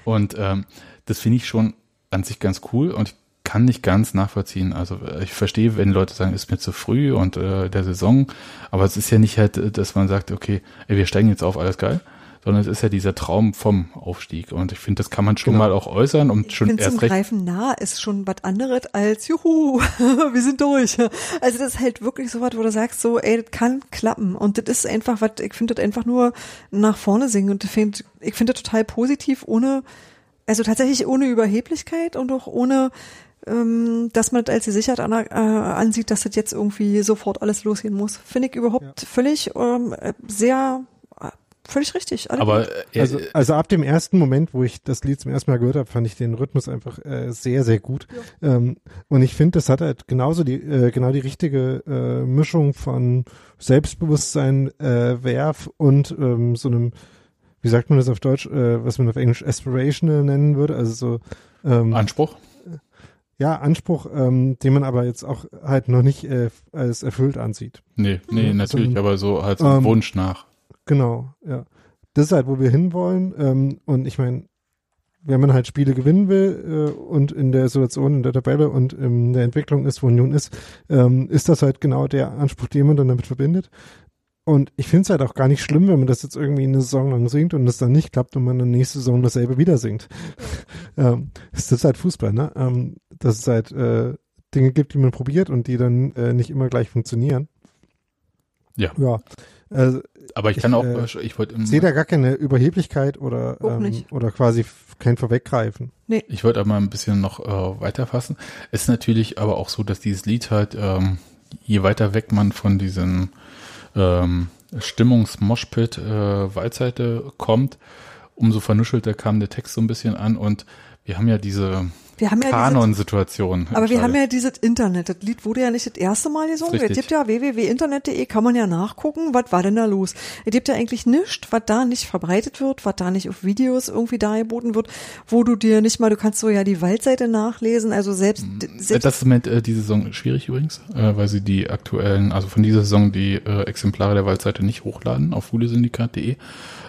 und ähm, das finde ich schon an sich ganz cool und ich kann nicht ganz nachvollziehen. Also ich verstehe, wenn Leute sagen, ist mir zu früh und äh, der Saison, aber es ist ja nicht halt, dass man sagt, okay, ey, wir steigen jetzt auf, alles geil, sondern es ist ja dieser Traum vom Aufstieg. Und ich finde, das kann man schon genau. mal auch äußern und ich schon erst zum recht. Greifen nah ist schon was anderes als Juhu, [laughs] wir sind durch. Also das ist halt wirklich so was, wo du sagst, so, ey, das kann klappen. Und das ist einfach was, ich finde das einfach nur nach vorne singen. Und ich finde ich finde das total positiv, ohne, also tatsächlich ohne Überheblichkeit und auch ohne ähm, dass man das als die Sicherheit an, äh, ansieht, dass das jetzt irgendwie sofort alles losgehen muss. Finde ich überhaupt ja. völlig ähm, sehr völlig richtig. Aber äh, also, also ab dem ersten Moment, wo ich das Lied zum ersten Mal gehört habe, fand ich den Rhythmus einfach äh, sehr, sehr gut. Ja. Ähm, und ich finde, das hat halt genauso die, äh, genau die richtige äh, Mischung von Selbstbewusstsein, äh, Werf und ähm, so einem, wie sagt man das auf Deutsch, äh, was man auf Englisch aspirational nennen würde, also so ähm, Anspruch. Ja, Anspruch, ähm, den man aber jetzt auch halt noch nicht äh, als erfüllt ansieht. Nee, nee, natürlich, so, aber so halt so ein ähm, Wunsch nach. Genau, ja. Das ist halt, wo wir hinwollen. Ähm, und ich meine, wenn man halt Spiele gewinnen will äh, und in der Situation, in der Tabelle und in der Entwicklung ist, wo Union ist, ähm, ist das halt genau der Anspruch, den man dann damit verbindet. Und ich finde es halt auch gar nicht schlimm, wenn man das jetzt irgendwie eine Saison lang singt und es dann nicht klappt und man dann nächste Saison dasselbe wieder singt. [laughs] ähm, das ist halt Fußball, ne? Ähm, dass es halt äh, Dinge gibt, die man probiert und die dann äh, nicht immer gleich funktionieren. Ja. Ja. Also, aber ich kann ich, auch, äh, ich wollte sehe da gar keine Überheblichkeit oder ähm, oder quasi kein Vorweggreifen. Nee. Ich wollte aber ein bisschen noch äh, weiterfassen. Es ist natürlich aber auch so, dass dieses Lied halt, ähm, je weiter weg man von diesem ähm, Stimmungs-Moshpit äh, Waldseite kommt, umso vernuschelter kam der Text so ein bisschen an und wir haben ja diese wir haben ja Kanon-Situation. Aber wir haben ja dieses Internet. Das Lied wurde ja nicht das erste Mal gesungen. Es gibt ja www.internet.de, kann man ja nachgucken, was war denn da los. Es gibt ja eigentlich nichts, was da nicht verbreitet wird, was da nicht auf Videos irgendwie dargeboten wird, wo du dir nicht mal, du kannst so ja die Waldseite nachlesen, also selbst. Mhm. selbst das ist mit äh, diese Saison schwierig übrigens, äh, weil sie die aktuellen, also von dieser Saison die äh, Exemplare der Waldseite nicht hochladen auf fulesyndikat.de.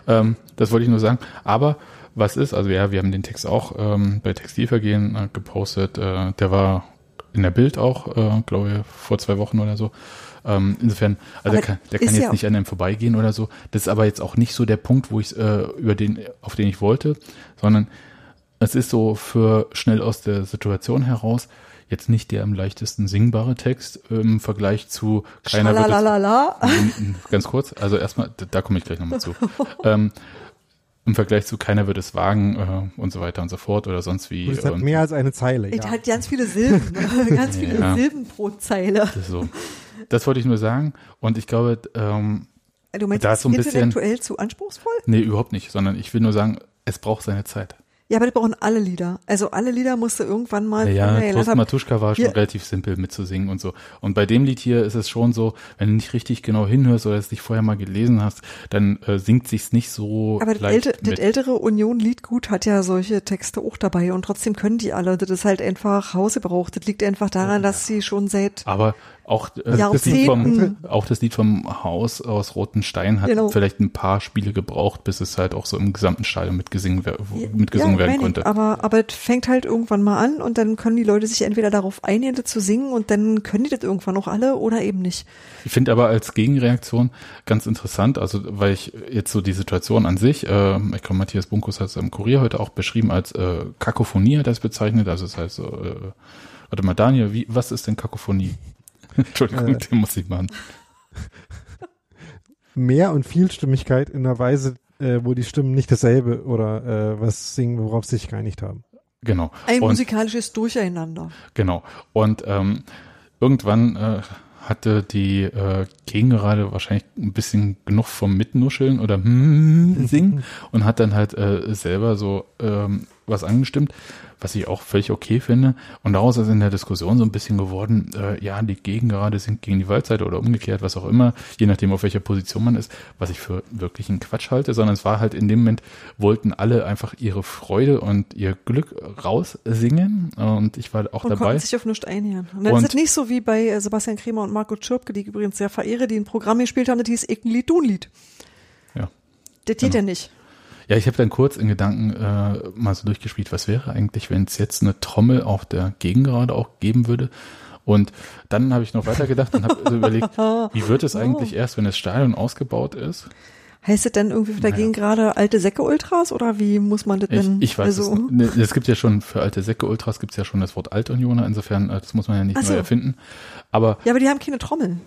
Ähm, das wollte ich nur sagen. Aber was ist. Also ja, wir haben den Text auch ähm, bei Textilvergehen äh, gepostet. Äh, der war in der Bild auch, äh, glaube ich, vor zwei Wochen oder so. Ähm, insofern, also der kann, der kann jetzt ja nicht an einem vorbeigehen oder so. Das ist aber jetzt auch nicht so der Punkt, wo ich äh, über den, auf den ich wollte, sondern es ist so für schnell aus der Situation heraus jetzt nicht der am leichtesten singbare Text im Vergleich zu es, ganz kurz, also erstmal, da komme ich gleich nochmal zu. [laughs] ähm, im Vergleich zu keiner wird es wagen äh, und so weiter und so fort oder sonst wie. Es hat mehr als eine Zeile. Es ja. hat ganz viele Silben, [laughs] ganz viele ja. Silben pro Zeile. Das, so. das wollte ich nur sagen und ich glaube, ähm, du meinst, da ist so ein intellektuell bisschen, zu anspruchsvoll? Nee, überhaupt nicht, sondern ich will nur sagen, es braucht seine Zeit. Ja, aber die brauchen alle Lieder. Also alle Lieder musst du irgendwann mal. Ja, ja Trost Matuschka war schon relativ simpel mitzusingen und so. Und bei dem Lied hier ist es schon so, wenn du nicht richtig genau hinhörst oder es nicht vorher mal gelesen hast, dann äh, singt sich's nicht so. Aber das, älte, das ältere Union-Liedgut hat ja solche Texte auch dabei und trotzdem können die alle. Das ist halt einfach Hausebraucht. Das liegt einfach daran, ja. dass sie schon seit. Aber auch, äh, das Lied vom, auch das Lied vom Haus aus Roten Stein hat genau. vielleicht ein paar Spiele gebraucht, bis es halt auch so im gesamten Stadion mitgesungen, mitgesungen ja, werden konnte. Ich, aber, aber es fängt halt irgendwann mal an und dann können die Leute sich entweder darauf einigen, das zu singen und dann können die das irgendwann auch alle oder eben nicht. Ich finde aber als Gegenreaktion ganz interessant, also weil ich jetzt so die Situation an sich, äh, ich glaube Matthias Bunkus hat es im Kurier heute auch beschrieben als äh, Kakophonie hat er es bezeichnet, also es heißt so, äh, warte mal Daniel, wie, was ist denn Kakophonie? [laughs] Entschuldigung, äh, den muss ich machen. Mehr und Vielstimmigkeit in einer Weise, äh, wo die Stimmen nicht dasselbe oder äh, was singen, worauf sie sich geeinigt haben. Genau. Ein und, musikalisches Durcheinander. Genau. Und ähm, irgendwann äh, hatte die äh, Gegengerade wahrscheinlich ein bisschen genug vom Mitnuscheln oder hm, [laughs] singen [laughs] und hat dann halt äh, selber so ähm, was angestimmt was ich auch völlig okay finde. Und daraus ist in der Diskussion so ein bisschen geworden, äh, ja, die Gegengerade sind gegen die Waldseite oder umgekehrt, was auch immer, je nachdem, auf welcher Position man ist, was ich für wirklich einen Quatsch halte, sondern es war halt in dem Moment, wollten alle einfach ihre Freude und ihr Glück raussingen und ich war auch und dabei. Und sich auf nichts einhören. Und dann und ist es nicht so wie bei äh, Sebastian Kremer und Marco Schirpke, die ich übrigens sehr verehre, die ein Programm gespielt haben, das hieß Ich ein Lied, du ein Lied. Ja. Das geht genau. ja nicht. Ja, ich habe dann kurz in Gedanken äh, mal so durchgespielt, was wäre eigentlich, wenn es jetzt eine Trommel auf der Gegengerade auch geben würde. Und dann habe ich noch weiter gedacht und habe also überlegt, [laughs] wie wird es eigentlich oh. erst, wenn das Stadion ausgebaut ist? Heißt es denn irgendwie dagegen naja. gerade alte Säcke-Ultras oder wie muss man das denn? Ich, ich weiß also, es, ne, es gibt ja schon für alte Säcke-Ultras gibt es ja schon das Wort Altunioner, insofern äh, das muss man ja nicht so. neu erfinden. Aber ja, aber die haben keine Trommel.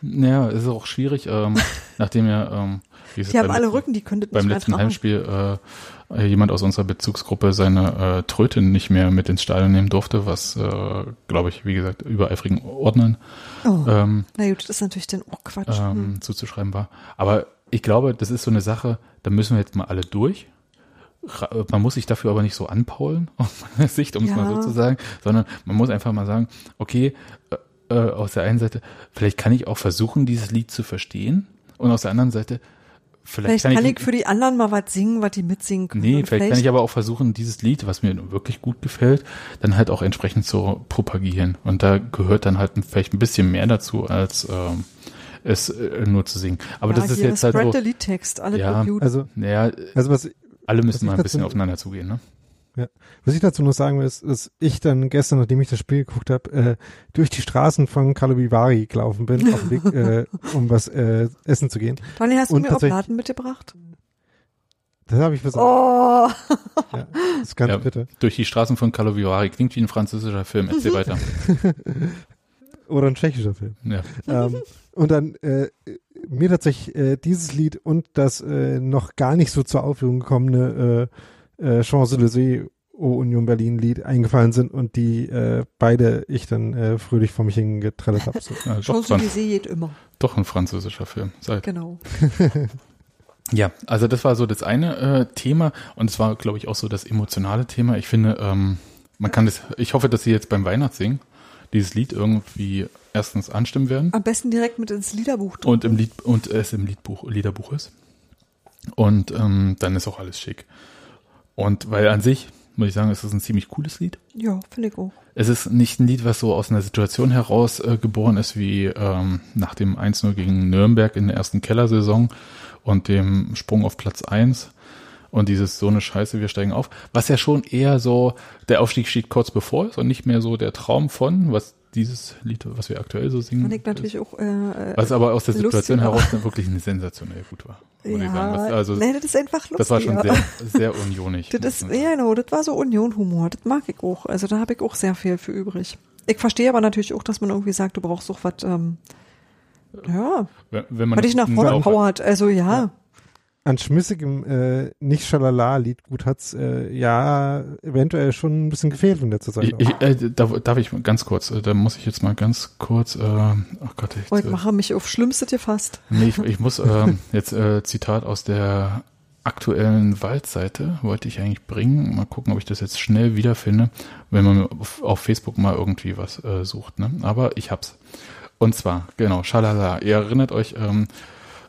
Naja, es ist auch schwierig, ähm, [laughs] nachdem ja ähm, die haben alle Rücken, die könntet Beim letzten Heimspiel äh, jemand aus unserer Bezugsgruppe seine äh, Tröte nicht mehr mit ins Stadion nehmen durfte, was, äh, glaube ich, wie gesagt, übereifrigen Ordnern oh. ähm, Na gut, das ist natürlich dann auch Quatsch. Ähm, hm. zuzuschreiben war. Aber ich glaube, das ist so eine Sache, da müssen wir jetzt mal alle durch. Man muss sich dafür aber nicht so anpaulen, [laughs] aus meiner Sicht, um es ja. mal so zu sagen, sondern man muss einfach mal sagen, okay, äh, äh aus der einen Seite, vielleicht kann ich auch versuchen, dieses Lied zu verstehen. Und aus der anderen Seite, Vielleicht, vielleicht kann, ich, ich, für die anderen mal was singen, was die mitsingen können. Nee, vielleicht, vielleicht, kann ich aber auch versuchen, dieses Lied, was mir wirklich gut gefällt, dann halt auch entsprechend zu propagieren. Und da gehört dann halt vielleicht ein bisschen mehr dazu, als ähm, es äh, nur zu singen. Aber ja, das ist jetzt halt so. Liedtext, alle ja, also, ja, also was, alle müssen mal ein bisschen aufeinander zugehen, ne? Ja. Was ich dazu noch sagen will, ist, dass ich dann gestern, nachdem ich das Spiel geguckt habe, äh, durch die Straßen von Kalobivari gelaufen bin, auf dem Weg, [laughs] äh, um was äh, essen zu gehen. Tony, hast Und du mir Obladen mitgebracht? Das habe ich versucht. Oh. Ja, das ganz ja, bitte. Durch die Straßen von Kalobivari klingt wie ein französischer Film. Erzähl weiter. [laughs] Oder ein tschechischer Film. Ja. Ähm, und dann äh, mir tatsächlich äh, dieses Lied und das äh, noch gar nicht so zur Aufführung gekommene äh, äh, Champs-Élysées O Union Berlin Lied eingefallen sind und die äh, beide ich dann äh, fröhlich vor mich hingetrellt habe. So. [laughs] Ja, Champs-Élysées geht immer. Doch ein französischer Film. Seid. Genau. [laughs] ja, also das war so das eine äh, Thema und es war, glaube ich, auch so das emotionale Thema. Ich finde, ähm, man kann das, ich hoffe, dass sie jetzt beim Weihnachtssingen dieses Lied irgendwie erstens anstimmen werden. Am besten direkt mit ins Liederbuch. Drücken. Und im Lied und es im Liedbuch, Liederbuch ist. Und ähm, dann ist auch alles schick. Und weil an sich, muss ich sagen, ist es ein ziemlich cooles Lied. Ja, finde ich auch. Es ist nicht ein Lied, was so aus einer Situation heraus äh, geboren ist, wie ähm, nach dem 1-0 gegen Nürnberg in der ersten Kellersaison und dem Sprung auf Platz 1 und dieses so eine Scheiße, wir steigen auf, was ja schon eher so, der Aufstieg steht kurz bevor ist und nicht mehr so der Traum von, was dieses Lied, was wir aktuell so singen. Fand ich natürlich auch, äh, was aber aus der Situation heraus dann [laughs] wirklich sensationell gut war. Ja, was, also, nee, das ist einfach lustig. Das war schon sehr, sehr unionig. [laughs] das ist, ja, genau, das war so Union-Humor. Das mag ich auch. Also da habe ich auch sehr viel für übrig. Ich verstehe aber natürlich auch, dass man irgendwie sagt, du brauchst auch was, ähm, ja, wenn, wenn man dich nach vorne powert. Also ja. ja an schmissigem äh, nicht Schalala-Lied gut hat's äh, ja eventuell schon ein bisschen gefehlt in letzter Zeit. Ich, ich, äh, da, darf ich ganz kurz, äh, da muss ich jetzt mal ganz kurz, äh, oh Gott, ich, ich mache mich auf Schlimmste dir fast. Nee, ich, ich muss äh, [laughs] jetzt äh, Zitat aus der aktuellen Waldseite wollte ich eigentlich bringen. Mal gucken, ob ich das jetzt schnell wiederfinde, wenn man auf, auf Facebook mal irgendwie was äh, sucht. Ne? Aber ich hab's. Und zwar, genau, Schalala. Ihr erinnert euch, ähm,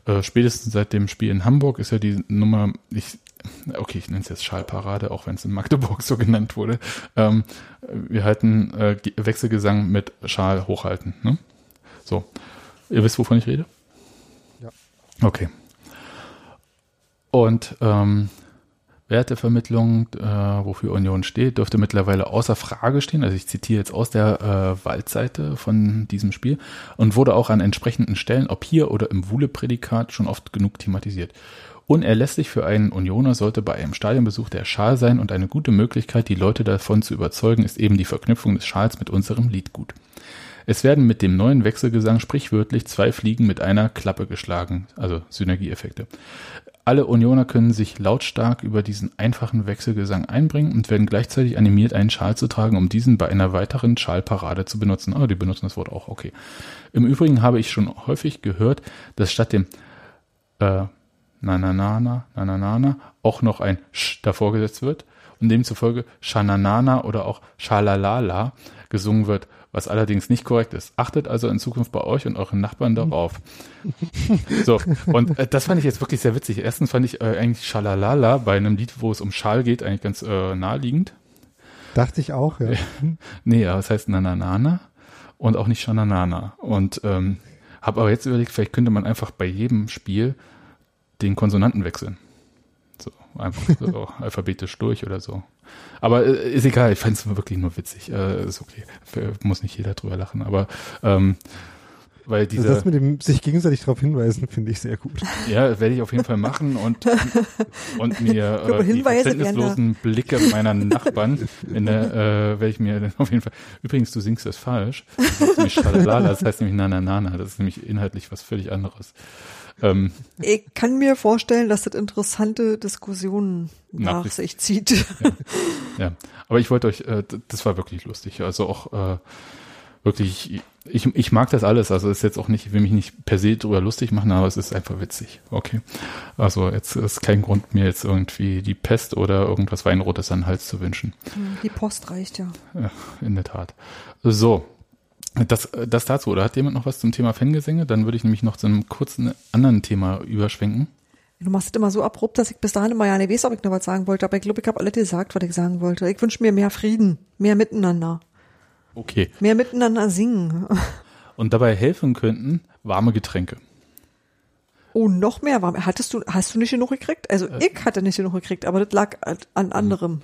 äh, spätestens seit dem Spiel in Hamburg ist ja die Nummer, ich, okay, ich nenne es jetzt Schallparade, auch wenn es in Magdeburg [laughs] so genannt wurde. Ähm, wir halten äh, Wechselgesang mit Schal hochhalten. Ne? So, ihr wisst, wovon ich rede? Ja. Okay. Und ähm, Wertevermittlung, äh, wofür Union steht, dürfte mittlerweile außer Frage stehen. Also ich zitiere jetzt aus der äh, Waldseite von diesem Spiel und wurde auch an entsprechenden Stellen, ob hier oder im Wuhle-Prädikat, schon oft genug thematisiert. Unerlässlich für einen Unioner sollte bei einem Stadionbesuch der Schal sein und eine gute Möglichkeit, die Leute davon zu überzeugen, ist eben die Verknüpfung des Schals mit unserem Liedgut. Es werden mit dem neuen Wechselgesang sprichwörtlich zwei Fliegen mit einer Klappe geschlagen, also Synergieeffekte Alle Unioner können sich lautstark über diesen einfachen Wechselgesang einbringen und werden gleichzeitig animiert, einen Schal zu tragen, um diesen bei einer weiteren Schalparade zu benutzen. Oh, die benutzen das Wort auch, okay. Im Übrigen habe ich schon häufig gehört, dass statt dem äh, na na na na na na na auch noch ein Sch davor gesetzt wird und demzufolge Shananana oder auch Shalalala gesungen wird, was allerdings nicht korrekt ist. Achtet also in Zukunft bei euch und euren Nachbarn darauf. [laughs] so, und äh, das fand ich jetzt wirklich sehr witzig. Erstens fand ich äh, eigentlich Shalalala bei einem Lied, wo es um Schal geht, eigentlich ganz äh, naheliegend. Dachte ich auch, ja. [laughs] nee, aber es heißt Nananana und auch nicht Shananana. Und ähm, habe aber jetzt überlegt, vielleicht könnte man einfach bei jedem Spiel den Konsonanten wechseln. So, einfach so [laughs] alphabetisch durch oder so. Aber äh, ist egal, ich fand es wirklich nur witzig. Äh, ist okay. Muss nicht jeder drüber lachen, aber ähm, weil dieser, also das mit dem sich gegenseitig darauf hinweisen, finde ich sehr gut. Ja, werde ich auf jeden Fall machen und, und mir [laughs] äh, die verständnislosen Blicke meiner Nachbarn in der, äh, werde ich mir dann auf jeden Fall. Übrigens, du singst das falsch. Du nämlich das heißt nämlich Nananana. Das ist nämlich inhaltlich was völlig anderes. Ähm, ich kann mir vorstellen, dass das interessante Diskussionen nach, nach sich zieht. [laughs] Ja. ja. aber ich wollte euch, äh, das war wirklich lustig. Also auch äh, wirklich, ich, ich mag das alles. Also ist jetzt auch nicht, ich will mich nicht per se drüber lustig machen, aber es ist einfach witzig. Okay. Also jetzt ist kein Grund, mir jetzt irgendwie die Pest oder irgendwas Weinrotes an den Hals zu wünschen. Die Post reicht. Ja, in der Tat. So, das, das dazu. Oder hat jemand noch was zum Thema Fangesänge? Dann würde ich nämlich noch zu einem kurzen anderen Thema überschwenken. Du machst es immer so abrupt, dass ich bis dahin immer ja nicht weiß, ob ich noch was sagen wollte. Aber ich glaube, ich habe alles gesagt, was ich sagen wollte. Ich wünsche mir mehr Frieden, mehr Miteinander. Okay. Mehr miteinander singen. [laughs] Und dabei helfen könnten warme Getränke. Oh, noch mehr warm. Hattest du, hast du nicht genug gekriegt? Also äh, ich hatte nicht genug gekriegt, aber das lag an anderem.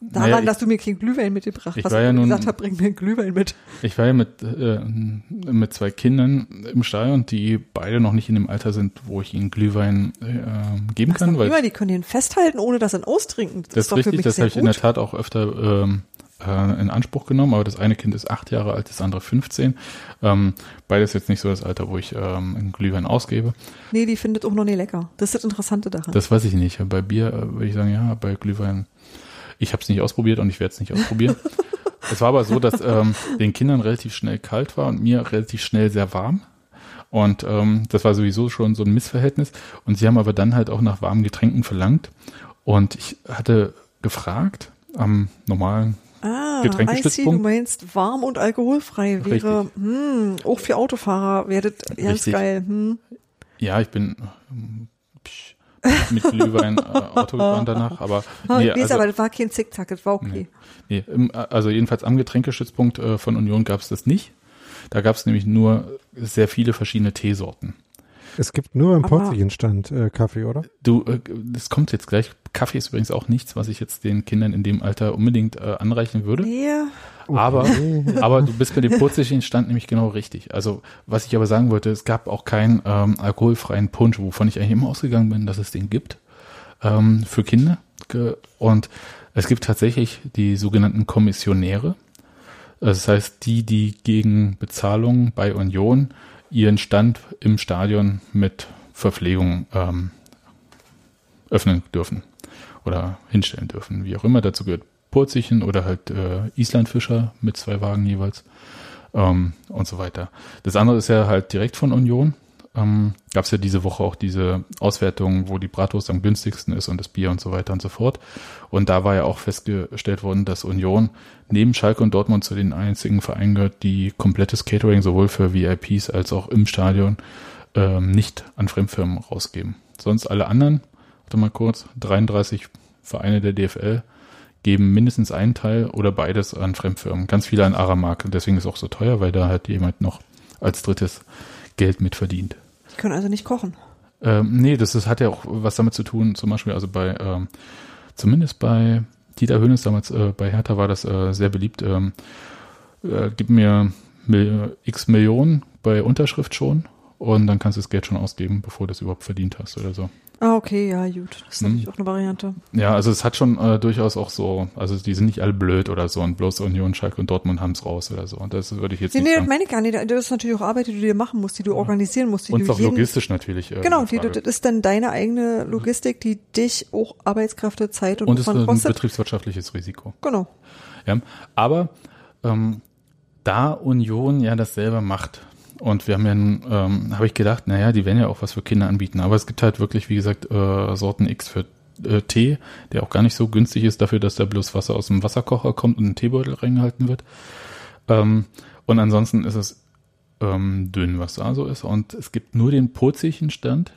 Daran, naja, dass du mir keinen Glühwein mitgebracht hast, was ja ich nun, gesagt habe, bring mir einen Glühwein mit. Ich war ja mit, äh, mit zwei Kindern im Stall und die beide noch nicht in dem Alter sind, wo ich ihnen Glühwein äh, geben das kann. Weil Glühwein, die können den festhalten, ohne dass sie ihn austrinken. Das, das ist richtig, das habe ich in der Tat auch öfter ähm, äh, in Anspruch genommen, aber das eine Kind ist acht Jahre alt, das andere 15. Ähm, beides jetzt nicht so das Alter, wo ich ähm, einen Glühwein ausgebe. Nee, die findet auch noch nie lecker. Das ist das Interessante daran. Das weiß ich nicht. Bei Bier äh, würde ich sagen, ja, bei Glühwein ich habe es nicht ausprobiert und ich werde es nicht ausprobieren. [laughs] es war aber so, dass ähm, den Kindern relativ schnell kalt war und mir relativ schnell sehr warm. Und ähm, das war sowieso schon so ein Missverhältnis. Und sie haben aber dann halt auch nach warmen Getränken verlangt. Und ich hatte gefragt am normalen Ah, Getränkestützpunkt. du meinst warm und alkoholfrei wäre, hm, auch für Autofahrer wäre das ganz Richtig. geil. Hm. Ja, ich bin [laughs] mit Glühwein äh, Auto gefahren danach, aber [laughs] nee, also, aber das war kein Zickzack, das war okay. Nee, nee also jedenfalls am Getränkestützpunkt äh, von Union gab es das nicht. Da gab es nämlich nur sehr viele verschiedene Teesorten. Es gibt nur im Porzellanstand äh, Kaffee, oder? Du, äh, das kommt jetzt gleich. Kaffee ist übrigens auch nichts, was ich jetzt den Kindern in dem Alter unbedingt äh, anreichen würde. Ja. Aber, aber du bist bei dem Porzellanstand nämlich genau richtig. Also, was ich aber sagen wollte, es gab auch keinen ähm, alkoholfreien Punsch, wovon ich eigentlich immer ausgegangen bin, dass es den gibt ähm, für Kinder. Und es gibt tatsächlich die sogenannten Kommissionäre. Das heißt, die, die gegen Bezahlung bei Union ihren Stand im Stadion mit Verpflegung ähm, öffnen dürfen oder hinstellen dürfen, wie auch immer. Dazu gehört Purzichen oder halt äh, Islandfischer mit zwei Wagen jeweils ähm, und so weiter. Das andere ist ja halt direkt von Union. Ähm, Gab es ja diese Woche auch diese Auswertung, wo die Bratwurst am günstigsten ist und das Bier und so weiter und so fort. Und da war ja auch festgestellt worden, dass Union neben Schalke und Dortmund zu den einzigen Vereinen gehört, die komplettes Catering sowohl für VIPs als auch im Stadion ähm, nicht an Fremdfirmen rausgeben. Sonst alle anderen, warte mal kurz, 33 Vereine der DFL geben mindestens einen Teil oder beides an Fremdfirmen. Ganz viele an Aramark. Deswegen ist es auch so teuer, weil da halt jemand noch als drittes Geld mit verdient. Die können also nicht kochen. Ähm, nee, das, das hat ja auch was damit zu tun, zum Beispiel, also bei, ähm, zumindest bei Dieter Hönes damals, äh, bei Hertha war das äh, sehr beliebt. Ähm, äh, gib mir Mil x Millionen bei Unterschrift schon und dann kannst du das Geld schon ausgeben, bevor du es überhaupt verdient hast oder so. Ah, okay, ja, gut. Das ist Hm. natürlich auch eine Variante. Ja, also es hat schon äh, durchaus auch so, also die sind nicht alle blöd oder so und bloß Union, Schalke und Dortmund haben's raus oder so. Und das würde ich jetzt Nee, nicht nee, das sagen. meine ich gar nicht. Das ist natürlich auch Arbeit, die du dir machen musst, die du organisieren musst, die Und du auch jeden, logistisch natürlich. Äh, Genau, die, das ist dann deine eigene Logistik, die dich auch Arbeitskräfte, Zeit und, und es ist ein kostet. betriebswirtschaftliches Risiko. Genau. Ja, aber ähm, da Union ja das selber macht und wir haben ja, ähm, habe ich gedacht, naja, die werden ja auch was für Kinder anbieten, aber es gibt halt wirklich, wie gesagt, äh, Sorten X für äh, Tee, der auch gar nicht so günstig ist dafür, dass da bloß Wasser aus dem Wasserkocher kommt und in den Teebeutel reingehalten wird. Ähm, und ansonsten ist es ähm, dünn, was da so ist. Und es gibt nur den Purzelchenstand.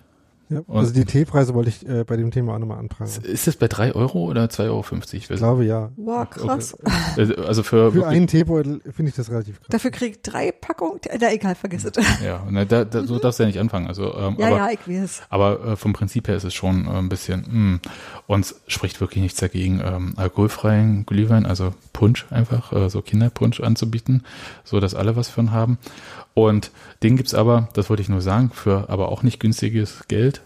Ja, also die Teepreise wollte ich äh, bei dem Thema auch nochmal antragen. Ist das bei drei Euro oder 2,50 Euro? Ich glaube ja. Wow, krass. Also für, Für wirklich- einen Teebeutel finde ich das relativ krass. Dafür krieg drei Packungen. Na, egal, vergiss es. Ja, na, da, da, so darfst du ja nicht anfangen. Also, ähm, Ja, aber, ja, ich weiß. aber äh, vom Prinzip her ist es schon äh, ein bisschen, mh. und es spricht wirklich nichts dagegen, ähm, alkoholfreien Glühwein, also Punsch einfach, äh, so Kinderpunsch anzubieten, so dass alle was von haben. Und den gibt's aber, das wollte ich nur sagen, für aber auch nicht günstiges Geld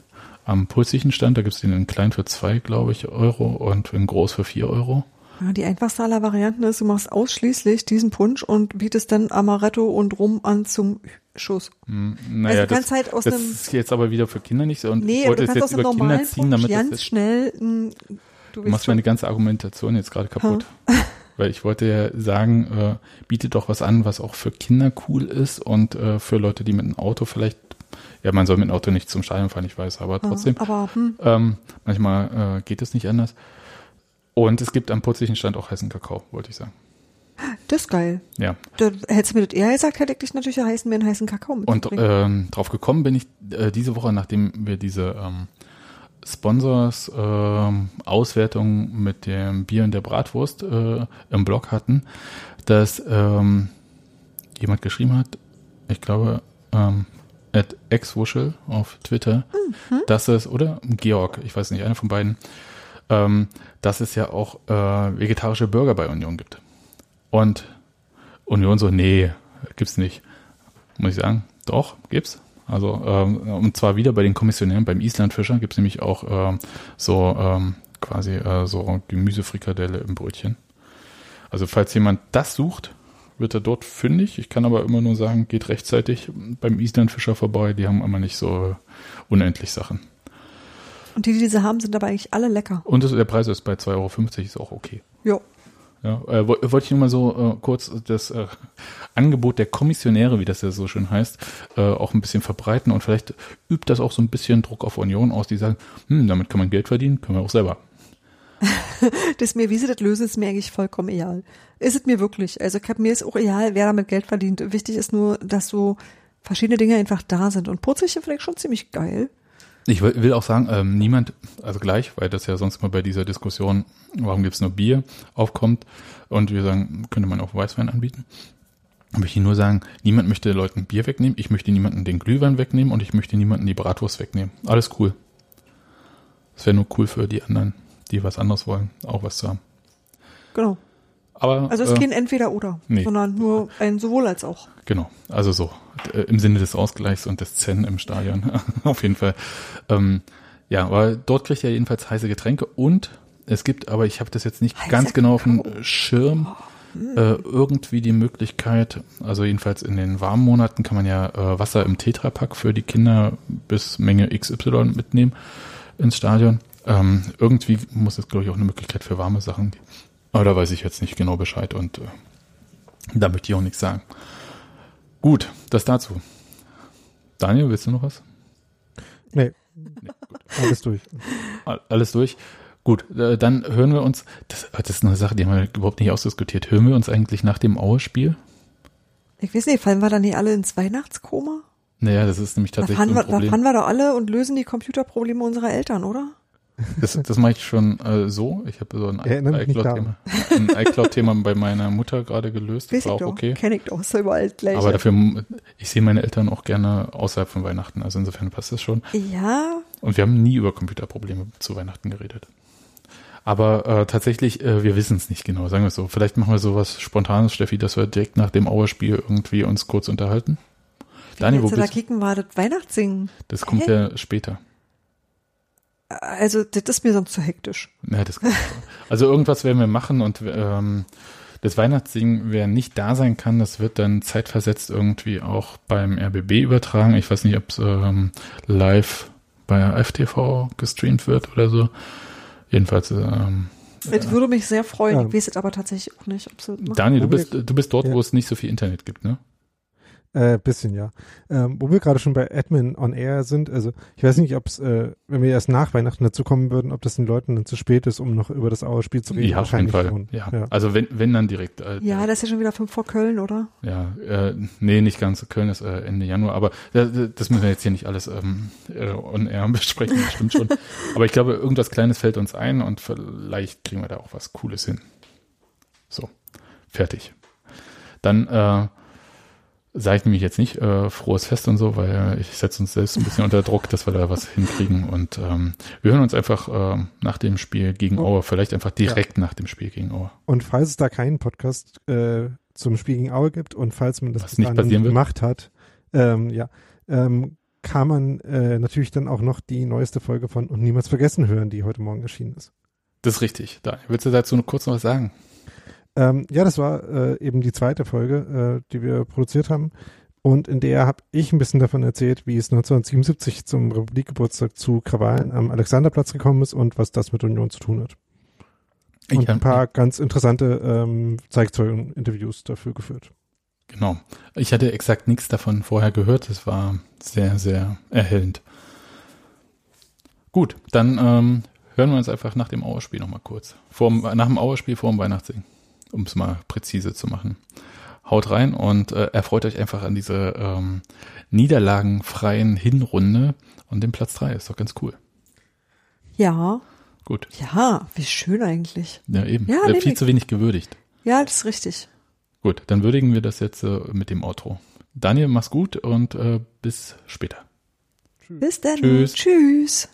am pulsigen Stand. Da gibt's den in klein für zwei, glaube ich, Euro und in groß für vier Euro. Ja, die einfachste aller Varianten ist, du machst ausschließlich diesen Punsch und bietest dann Amaretto und Rum an zum Schuss. Hm, Also Naja, du kannst das, halt aus das einem- ist jetzt aber wieder für Kinder nicht so. Und Nee, ich wollte du es kannst jetzt aus einem über Kinder normalen ziehen, Punsch damit das ganz jetzt schnell, mh, du Du machst meine ganze Argumentation jetzt gerade kaputt. [laughs] Weil ich wollte ja sagen, äh, bietet doch was an, was auch für Kinder cool ist und äh, für Leute, die mit einem Auto vielleicht, ja, man soll mit dem Auto nicht zum Stadion fahren, ich weiß, aber trotzdem, Aber hm, ähm, manchmal äh, geht es nicht anders. Und es gibt am putzlichen Stand auch heißen Kakao, wollte ich sagen. das ist geil. Ja. Da, hättest du mir das eher gesagt, hätte ich dich natürlich heißen, mir einen heißen Kakao Und mitzubringen. ähm, drauf gekommen bin ich äh, diese Woche, nachdem wir diese ähm, Sponsors ähm, Auswertung mit dem Bier und der Bratwurst äh, im Blog hatten, dass ähm, jemand geschrieben hat, ich glaube, ähm, at xwuschel auf Twitter, dass es, oder Georg, ich weiß nicht, einer von beiden, ähm, dass es ja auch äh, vegetarische Burger bei Union gibt. Und Union so, nee, gibt's nicht. Muss ich sagen, doch, gibt's. Also, ähm, und zwar wieder bei den Kommissionären, beim Islandfischer gibt's nämlich auch ähm, so ähm, quasi äh, so Gemüsefrikadelle im Brötchen. Also, falls jemand das sucht, wird er dort fündig. Ich kann aber immer nur sagen, geht rechtzeitig beim Islandfischer vorbei. Die haben immer nicht so unendlich Sachen. Und die, die diese haben, sind aber eigentlich alle lecker. Und das, der Preis ist bei 2,50 Euro, ist auch okay. Jo. Ja, äh, wo- wollte ich nur mal so äh, kurz das äh, Angebot der Kommissionäre, wie das ja so schön heißt, äh, auch ein bisschen verbreiten und vielleicht übt das auch so ein bisschen Druck auf Union aus, die sagen, hm, damit kann man Geld verdienen, können wir auch selber. [laughs] Das ist mir, wie sie das lösen, ist mir eigentlich vollkommen egal. Ist es mir wirklich. Also ich hab, mir ist auch egal, wer damit Geld verdient. Wichtig ist nur, dass so verschiedene Dinge einfach da sind. Und Putzig vielleicht schon ziemlich geil. Ich will, auch sagen, ähm, niemand, also gleich, weil das ja sonst mal bei dieser Diskussion, warum gibt's nur Bier, aufkommt und wir sagen, könnte man auch Weißwein anbieten. Möchte ich nur sagen, niemand möchte Leuten Bier wegnehmen, ich möchte niemanden den Glühwein wegnehmen und ich möchte niemanden die Bratwurst wegnehmen. Alles cool. Es wäre nur cool für die anderen, die was anderes wollen, auch was zu haben. Genau. Aber Also es ist äh, kein Entweder-Oder, nee. sondern nur ein sowohl als auch. Genau, also so äh, im Sinne des Ausgleichs und des Zen im Stadion [laughs] auf jeden Fall. Ähm, ja, aber dort kriegt er jedenfalls heiße Getränke und es gibt, aber ich habe das jetzt nicht Heißer ganz genau auf dem. Schirm, äh, irgendwie die Möglichkeit, also jedenfalls in den warmen Monaten kann man ja äh, Wasser im Tetrapack für die Kinder bis Menge XY mitnehmen ins Stadion. Ähm, irgendwie muss es, glaube ich, auch eine Möglichkeit für warme Sachen geben. Aber da weiß ich jetzt nicht genau Bescheid und äh, da möchte ich auch nichts sagen. Gut, das dazu. Daniel, willst du noch was? Nee, Nee, gut. alles durch. All- Alles durch. Gut, äh, dann hören wir uns, das, das ist eine Sache, die haben wir überhaupt nicht ausdiskutiert. Hören wir uns eigentlich nach dem Aue-Spiel? Ich weiß nicht, fallen wir dann nicht alle ins Weihnachtskoma? Naja, das ist nämlich Da tatsächlich fahren, ein wir, da fahren wir doch alle und lösen die Computerprobleme unserer Eltern, oder? Das, das mache ich schon äh, so. Ich habe so ein iCloud-Thema ein iCloud-Thema bei meiner Mutter gerade gelöst. Das war auch doch. okay. Kenn ich doch, ja überall gleich. Aber dafür, ich sehe meine Eltern auch gerne außerhalb von Weihnachten. Also insofern passt das schon. ja, Und wir haben nie über Computerprobleme zu Weihnachten geredet. Aber äh, tatsächlich, äh, wir wissen es nicht genau, sagen wir es so. Vielleicht machen wir sowas Spontanes, Steffi, dass wir direkt nach dem Auerspiel irgendwie uns kurz unterhalten. Daniel, wo da bist du? kicken war das Weihnachtssingen. Das kommt Hä? ja später. Also das ist mir sonst zu hektisch. Ja, das ich. Also irgendwas werden wir machen und ähm, das Weihnachtsding, wer nicht da sein kann, das wird dann zeitversetzt irgendwie auch beim RBB übertragen. Ich weiß nicht, ob es ähm, live bei FTV gestreamt wird oder so. Jedenfalls. Ähm, das würde mich sehr freuen. Ja. Ich weiß es aber tatsächlich auch nicht, ob sie Daniel, du bist, du bist dort, ja. wo es nicht so viel Internet gibt, ne? Äh, bisschen, ja. Ähm, wo wir gerade schon bei Admin on Air sind, also ich weiß nicht, ob es, äh, wenn wir erst nach Weihnachten dazu kommen würden, ob das den Leuten dann zu spät ist, um noch über das Auerspiel zu reden. Ja, auf jeden Fall. Ja. ja. Also wenn, wenn dann direkt. Äh, ja, das ist ja schon wieder fünf vor Köln, oder? Ja, äh, nee, nicht ganz. Köln ist äh, Ende Januar, aber das, das müssen wir jetzt hier nicht alles ähm, äh, on Air [laughs] besprechen, das stimmt schon. aber ich glaube, irgendwas Kleines fällt uns ein und vielleicht kriegen wir da auch was Cooles hin. So, fertig. Dann äh, sage ich nämlich jetzt nicht äh, frohes Fest und so, weil ich setze uns selbst ein bisschen unter Druck, dass wir da was hinkriegen. Und ähm, wir hören uns einfach äh, nach dem Spiel gegen oh. Aue, vielleicht einfach direkt ja. nach dem Spiel gegen Aue. Und falls es da keinen Podcast äh, zum Spiel gegen Aue gibt und falls man das nicht passieren gemacht hat, ähm, ja, ähm, kann man äh, natürlich dann auch noch die neueste Folge von Und Niemals Vergessen hören, die heute Morgen erschienen ist. Das ist richtig. Da willst du dazu noch kurz noch was sagen? Ähm, ja, das war äh, eben die zweite Folge, äh, die wir produziert haben. Und in der habe ich ein bisschen davon erzählt, wie es 1977 zum Republikgeburtstag zu Krawallen am Alexanderplatz gekommen ist und was das mit Union zu tun hat. Und ein paar ganz interessante ähm, Zeitzeugen-Interviews dafür geführt. Genau. Ich hatte exakt nichts davon vorher gehört. Es war sehr, sehr erhellend. Gut, dann ähm, hören wir uns einfach nach dem Auerspiel nochmal kurz. Vor, nach dem Auerspiel vor dem Weihnachtssingen um es mal präzise zu machen. Haut rein und äh, erfreut euch einfach an diese ähm, niederlagenfreien Hinrunde und den Platz 3. Ist doch ganz cool. Ja. Gut. Ja, wie schön eigentlich. Ja, eben. Ja, äh, viel zu wenig gewürdigt. Ja, das ist richtig. Gut, dann würdigen wir das jetzt äh, mit dem Outro. Daniel, mach's gut und äh, bis später. Bis dann. Tschüss. Tschüss.